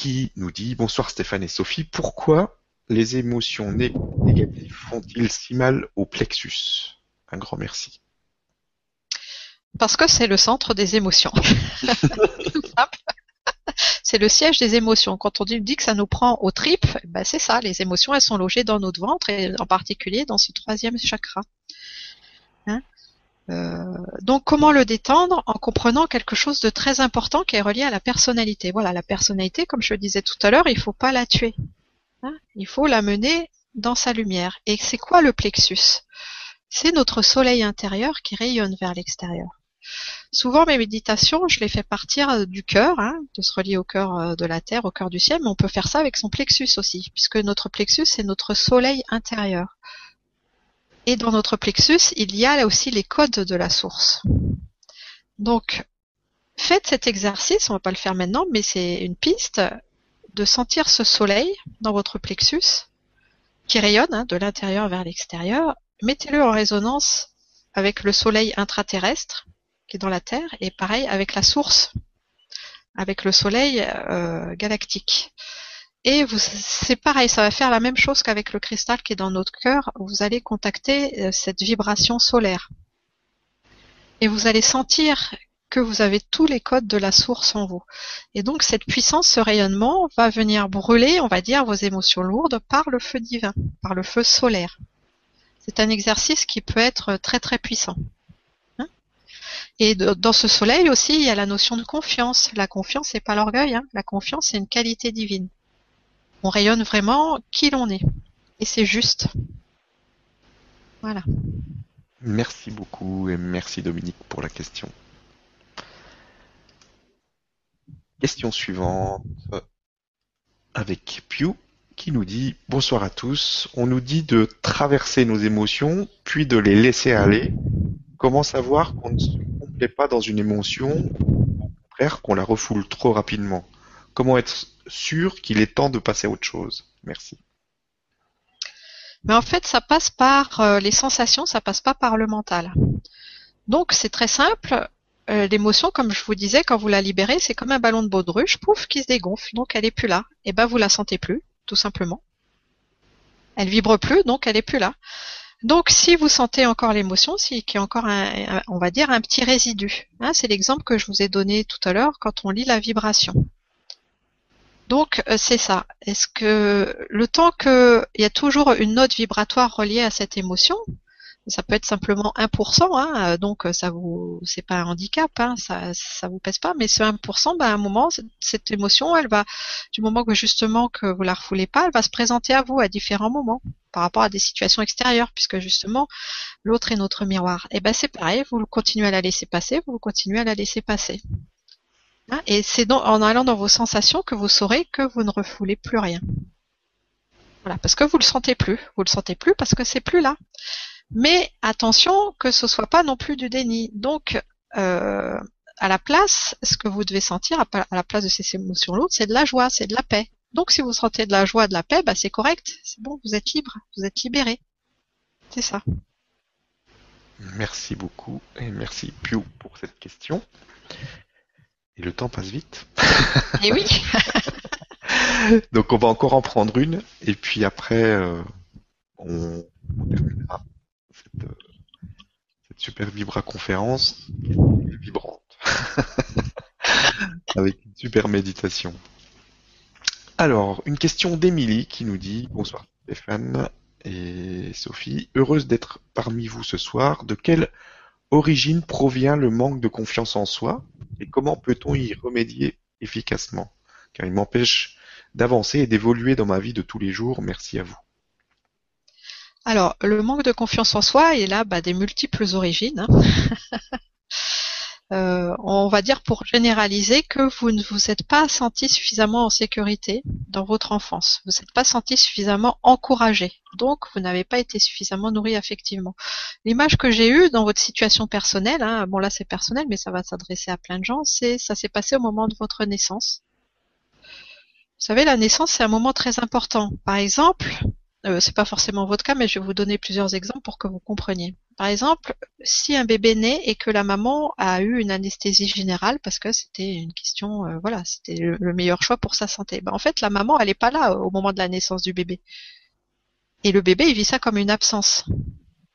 qui nous dit Bonsoir Stéphane et Sophie, pourquoi les émotions né- négatives font-ils si mal au plexus? Un grand merci. Parce que c'est le centre des émotions. C'est le siège des émotions. Quand on dit que ça nous prend aux tripes, ben c'est ça, les émotions, elles sont logées dans notre ventre et en particulier dans ce troisième chakra. Euh, donc comment le détendre en comprenant quelque chose de très important qui est relié à la personnalité? Voilà, la personnalité, comme je le disais tout à l'heure, il faut pas la tuer. Hein il faut la mener dans sa lumière. Et c'est quoi le plexus? C'est notre soleil intérieur qui rayonne vers l'extérieur. Souvent, mes méditations, je les fais partir du cœur, hein, de se relier au cœur euh, de la terre, au cœur du ciel, mais on peut faire ça avec son plexus aussi, puisque notre plexus, c'est notre soleil intérieur. Et dans notre plexus, il y a là aussi les codes de la source. Donc, faites cet exercice, on va pas le faire maintenant, mais c'est une piste de sentir ce soleil dans votre plexus qui rayonne hein, de l'intérieur vers l'extérieur. Mettez-le en résonance avec le soleil intraterrestre qui est dans la Terre, et pareil avec la source, avec le Soleil euh, galactique. Et c'est pareil, ça va faire la même chose qu'avec le cristal qui est dans notre cœur. Vous allez contacter euh, cette vibration solaire. Et vous allez sentir que vous avez tous les codes de la source en vous. Et donc cette puissance, ce rayonnement va venir brûler, on va dire, vos émotions lourdes par le feu divin, par le feu solaire. C'est un exercice qui peut être très très puissant. Et dans ce soleil aussi, il y a la notion de confiance. La confiance, c'est pas l'orgueil. Hein. La confiance, c'est une qualité divine. On rayonne vraiment qui l'on est. Et c'est juste. Voilà. Merci beaucoup et merci Dominique pour la question. Question suivante avec Pew qui nous dit Bonsoir à tous. On nous dit de traverser nos émotions puis de les laisser aller. Comment savoir qu'on ne se pas dans une émotion, au contraire qu'on la refoule trop rapidement? Comment être sûr qu'il est temps de passer à autre chose Merci. Mais en fait, ça passe par euh, les sensations, ça passe pas par le mental. Donc c'est très simple. Euh, l'émotion, comme je vous disais, quand vous la libérez, c'est comme un ballon de baudruche, pouf, qui se dégonfle. Donc elle est plus là. Et ben vous la sentez plus, tout simplement. Elle vibre plus, donc elle est plus là. Donc, si vous sentez encore l'émotion, c'est qu'il y a encore un, on va dire, un petit résidu. Hein, c'est l'exemple que je vous ai donné tout à l'heure quand on lit la vibration. Donc, euh, c'est ça. Est-ce que le temps qu'il y a toujours une note vibratoire reliée à cette émotion, ça peut être simplement 1%, hein, donc ça vous, c'est pas un handicap, hein, ça, ça vous pèse pas, mais ce 1%, ben, à un moment, cette émotion, elle va, du moment que justement que vous la refoulez pas, elle va se présenter à vous à différents moments par rapport à des situations extérieures, puisque justement l'autre est notre miroir. Et ben c'est pareil, vous continuez à la laisser passer, vous continuez à la laisser passer. Hein, et c'est en allant dans vos sensations que vous saurez que vous ne refoulez plus rien. Voilà, parce que vous le sentez plus. Vous le sentez plus parce que c'est plus là. Mais attention que ce soit pas non plus du déni. Donc, euh, à la place, ce que vous devez sentir à la place de ces émotions lourdes, c'est de la joie, c'est de la paix. Donc, si vous sentez de la joie, de la paix, bah, c'est correct, c'est bon, vous êtes libre, vous êtes libéré. C'est ça. Merci beaucoup et merci Piu pour cette question. Et le temps passe vite. Et eh oui. Donc on va encore en prendre une et puis après euh, on, terminera cette, super Vibra conférence qui est vibrante avec une super méditation. Alors, une question d'Émilie qui nous dit Bonsoir Stéphane et Sophie, heureuse d'être parmi vous ce soir. De quelle origine provient le manque de confiance en soi et comment peut-on y remédier efficacement? Car il m'empêche d'avancer et d'évoluer dans ma vie de tous les jours. Merci à vous. Alors, le manque de confiance en soi est là bah, des multiples origines. Hein. Euh, on va dire pour généraliser que vous ne vous êtes pas senti suffisamment en sécurité dans votre enfance. Vous n'êtes pas senti suffisamment encouragé. Donc, vous n'avez pas été suffisamment nourri affectivement. L'image que j'ai eue dans votre situation personnelle, hein, bon là c'est personnel, mais ça va s'adresser à plein de gens, c'est ça s'est passé au moment de votre naissance. Vous savez, la naissance, c'est un moment très important. Par exemple, euh, c'est pas forcément votre cas, mais je vais vous donner plusieurs exemples pour que vous compreniez. Par exemple, si un bébé naît et que la maman a eu une anesthésie générale parce que c'était une question, euh, voilà, c'était le, meilleur choix pour sa santé. Ben, en fait, la maman, elle est pas là au moment de la naissance du bébé. Et le bébé, il vit ça comme une absence.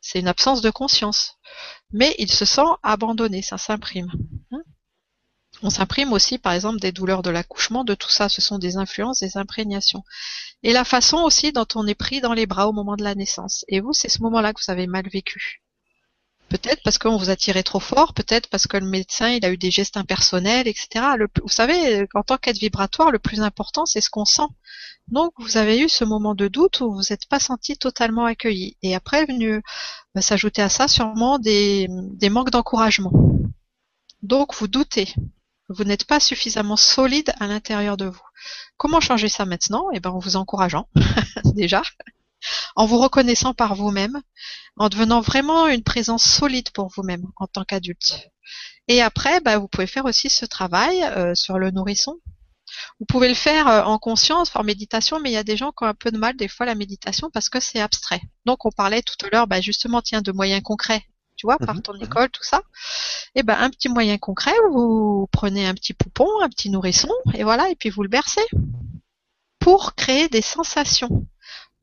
C'est une absence de conscience. Mais il se sent abandonné, ça s'imprime. Hein On s'imprime aussi, par exemple, des douleurs de l'accouchement, de tout ça. Ce sont des influences, des imprégnations. Et la façon aussi dont on est pris dans les bras au moment de la naissance. Et vous, c'est ce moment-là que vous avez mal vécu. Peut-être parce qu'on vous a tiré trop fort, peut-être parce que le médecin il a eu des gestes impersonnels, etc. vous savez, en tant qu'être vibratoire, le plus important c'est ce qu'on sent. Donc vous avez eu ce moment de doute où vous n'êtes pas senti totalement accueilli. Et après est venu bah, s'ajouter à ça sûrement des, des manques d'encouragement. Donc vous doutez. Vous n'êtes pas suffisamment solide à l'intérieur de vous. Comment changer ça maintenant? Eh ben en vous encourageant déjà en vous reconnaissant par vous-même, en devenant vraiment une présence solide pour vous-même en tant qu'adulte. Et après, bah, vous pouvez faire aussi ce travail euh, sur le nourrisson. Vous pouvez le faire euh, en conscience, en méditation, mais il y a des gens qui ont un peu de mal des fois la méditation parce que c'est abstrait. Donc on parlait tout à l'heure, bah, justement, tiens, de moyens concrets. Tu vois, par mhm, ton mhm. école, tout ça. Et eh ben, un petit moyen concret, vous prenez un petit poupon, un petit nourrisson, et voilà, et puis vous le bercez pour créer des sensations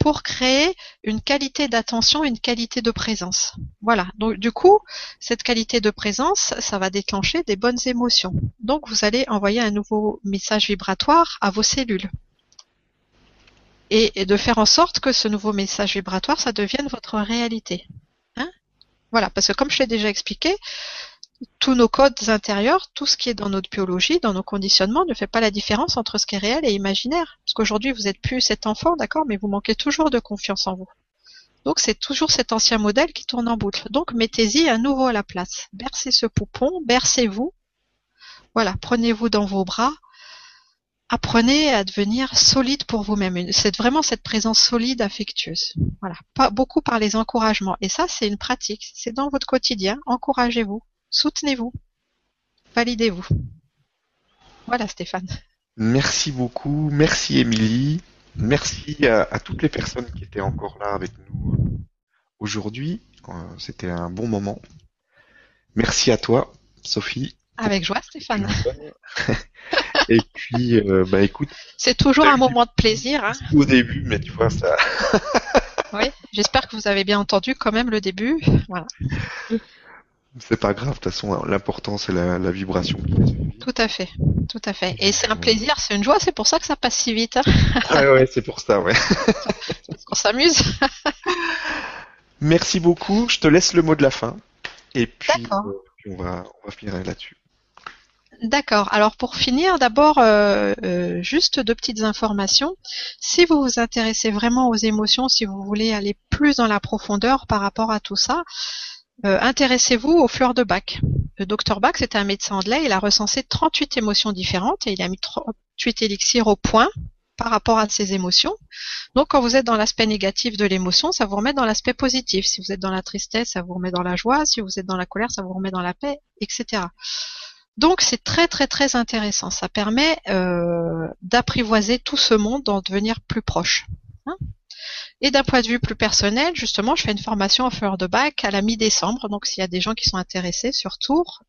pour créer une qualité d'attention, une qualité de présence. Voilà. Donc du coup, cette qualité de présence, ça va déclencher des bonnes émotions. Donc vous allez envoyer un nouveau message vibratoire à vos cellules. Et, de faire en sorte que ce nouveau message vibratoire, ça devienne votre réalité. Hein? Voilà, parce que comme je l'ai déjà expliqué, tous nos codes intérieurs, tout ce qui est dans notre biologie, dans nos conditionnements, ne fait pas la différence entre ce qui est réel et imaginaire. Parce qu'aujourd'hui, vous n'êtes plus cet enfant, d'accord, mais vous manquez toujours de confiance en vous. Donc c'est toujours cet ancien modèle qui tourne en boucle. Donc mettez-y un nouveau à la place. Bercez ce poupon, bercez-vous. Voilà, prenez-vous dans vos bras. Apprenez à devenir solide pour vous-même. C'est vraiment cette présence solide, affectueuse. Voilà. Pas beaucoup par les encouragements. Et ça, c'est une pratique. C'est dans votre quotidien. Encouragez-vous. Soutenez-vous. Validez-vous. Voilà Stéphane. Merci beaucoup. Merci Émilie. Merci à, toutes les personnes qui étaient encore là avec nous euh, aujourd'hui. Euh, c'était un bon moment. Merci à toi, Sophie. Avec joie, Stéphane. Et puis, euh, bah écoute. C'est toujours un moment de plaisir. Hein. Au début, mais tu vois ça. oui, j'espère que vous avez bien entendu quand même le début. Voilà. C'est pas grave, de toute façon, l'important c'est la, vibration. Tout à fait, tout à fait. Et c'est un plaisir, c'est une joie, c'est pour ça que ça passe si vite. Hein. ah ouais, c'est pour ça, ouais. On s'amuse. Merci beaucoup, je te laisse le mot de la fin. Et puis, euh, on, va, on va finir là-dessus. D'accord. Alors pour finir, d'abord, euh, euh, juste deux petites informations. Si vous vous intéressez vraiment aux émotions, si vous voulez aller plus dans la profondeur par rapport à tout ça, euh, intéressez-vous aux fleurs de Bach. Le docteur Bach, c'était un médecin anglais, il a recensé 38 émotions différentes et il a mis 38 élixirs au point par rapport à ces émotions. Donc quand vous êtes dans l'aspect négatif de l'émotion, ça vous remet dans l'aspect positif. Si vous êtes dans la tristesse, ça vous remet dans la joie. Si vous êtes dans la colère, ça vous remet dans la paix, etc. Donc c'est très très très intéressant. Ça permet euh, d'apprivoiser tout ce monde, d'en devenir plus proche. Hein et d'un point de vue plus personnel, justement, je fais une formation en fleurs de bac à la mi-décembre. Donc, s'il y a des gens qui sont intéressés sur Tours,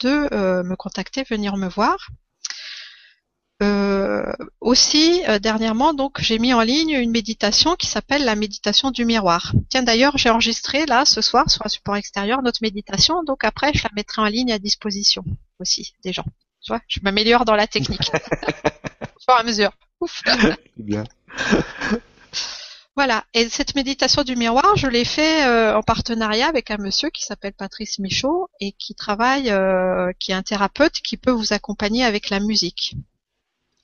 de euh, me contacter, venir me voir. Euh, aussi, euh, dernièrement, donc, j'ai mis en ligne une méditation qui s'appelle la méditation du miroir. Tiens, d'ailleurs, j'ai enregistré là ce soir sur un support extérieur notre méditation. Donc après, je la mettrai en ligne à disposition aussi des gens. Tu vois, je m'améliore dans la technique. au fur et à mesure. Ouf. Bien. Voilà. Et cette méditation du miroir, je l'ai fait euh, en partenariat avec un monsieur qui s'appelle Patrice Michaud et qui travaille, euh, qui est un thérapeute qui peut vous accompagner avec la musique.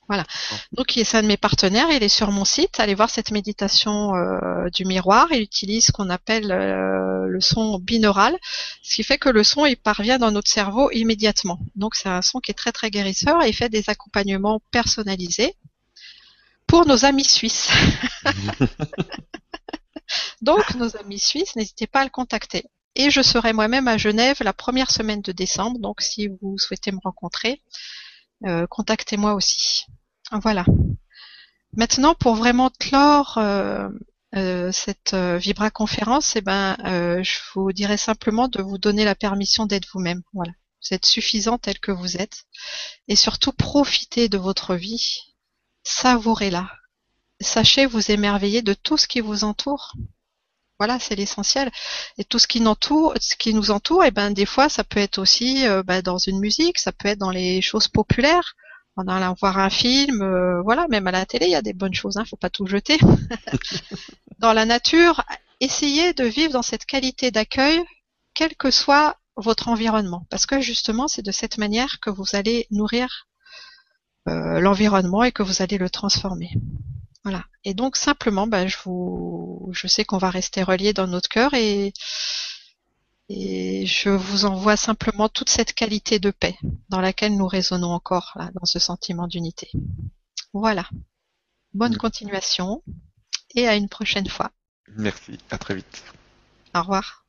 Voilà. Donc, il est un de mes partenaires. Il est sur mon site. Allez voir cette méditation euh, du miroir. Il utilise ce qu'on appelle le son binaural, ce qui fait que le son il parvient dans notre cerveau immédiatement. Donc, c'est un son qui est très très guérisseur et il fait des accompagnements personnalisés pour nos amis suisses. Donc, nos amis suisses, n'hésitez pas à le contacter. Et je serai moi-même à Genève la première semaine de décembre. Donc, si vous souhaitez me rencontrer, euh, contactez-moi aussi. Voilà. Maintenant, pour vraiment clore euh, euh, cette Vibra conférence, eh ben, je vous dirais simplement de vous donner la permission d'être vous-même. Voilà. Vous êtes suffisant tel que vous êtes. Et surtout, profitez de votre vie Savourez-la. Sachez vous émerveiller de tout ce qui vous entoure. Voilà, c'est l'essentiel. Et tout ce qui nous entoure, et eh ben des fois, ça peut être aussi euh, ben, dans une musique, ça peut être dans les choses populaires, en allant voir un film, euh, voilà, même à la télé, il y a des bonnes choses, hein, faut pas tout jeter. dans la nature, essayez de vivre dans cette qualité d'accueil, quel que soit votre environnement, parce que justement, c'est de cette manière que vous allez nourrir euh, l'environnement et que vous allez le transformer. Voilà. Et donc simplement, ben, je vous, je sais qu'on va rester relié dans notre cœur et et je vous envoie simplement toute cette qualité de paix dans laquelle nous résonnons encore là, dans ce sentiment d'unité. Voilà. Bonne continuation et à une prochaine fois. Merci. À très vite. Au revoir.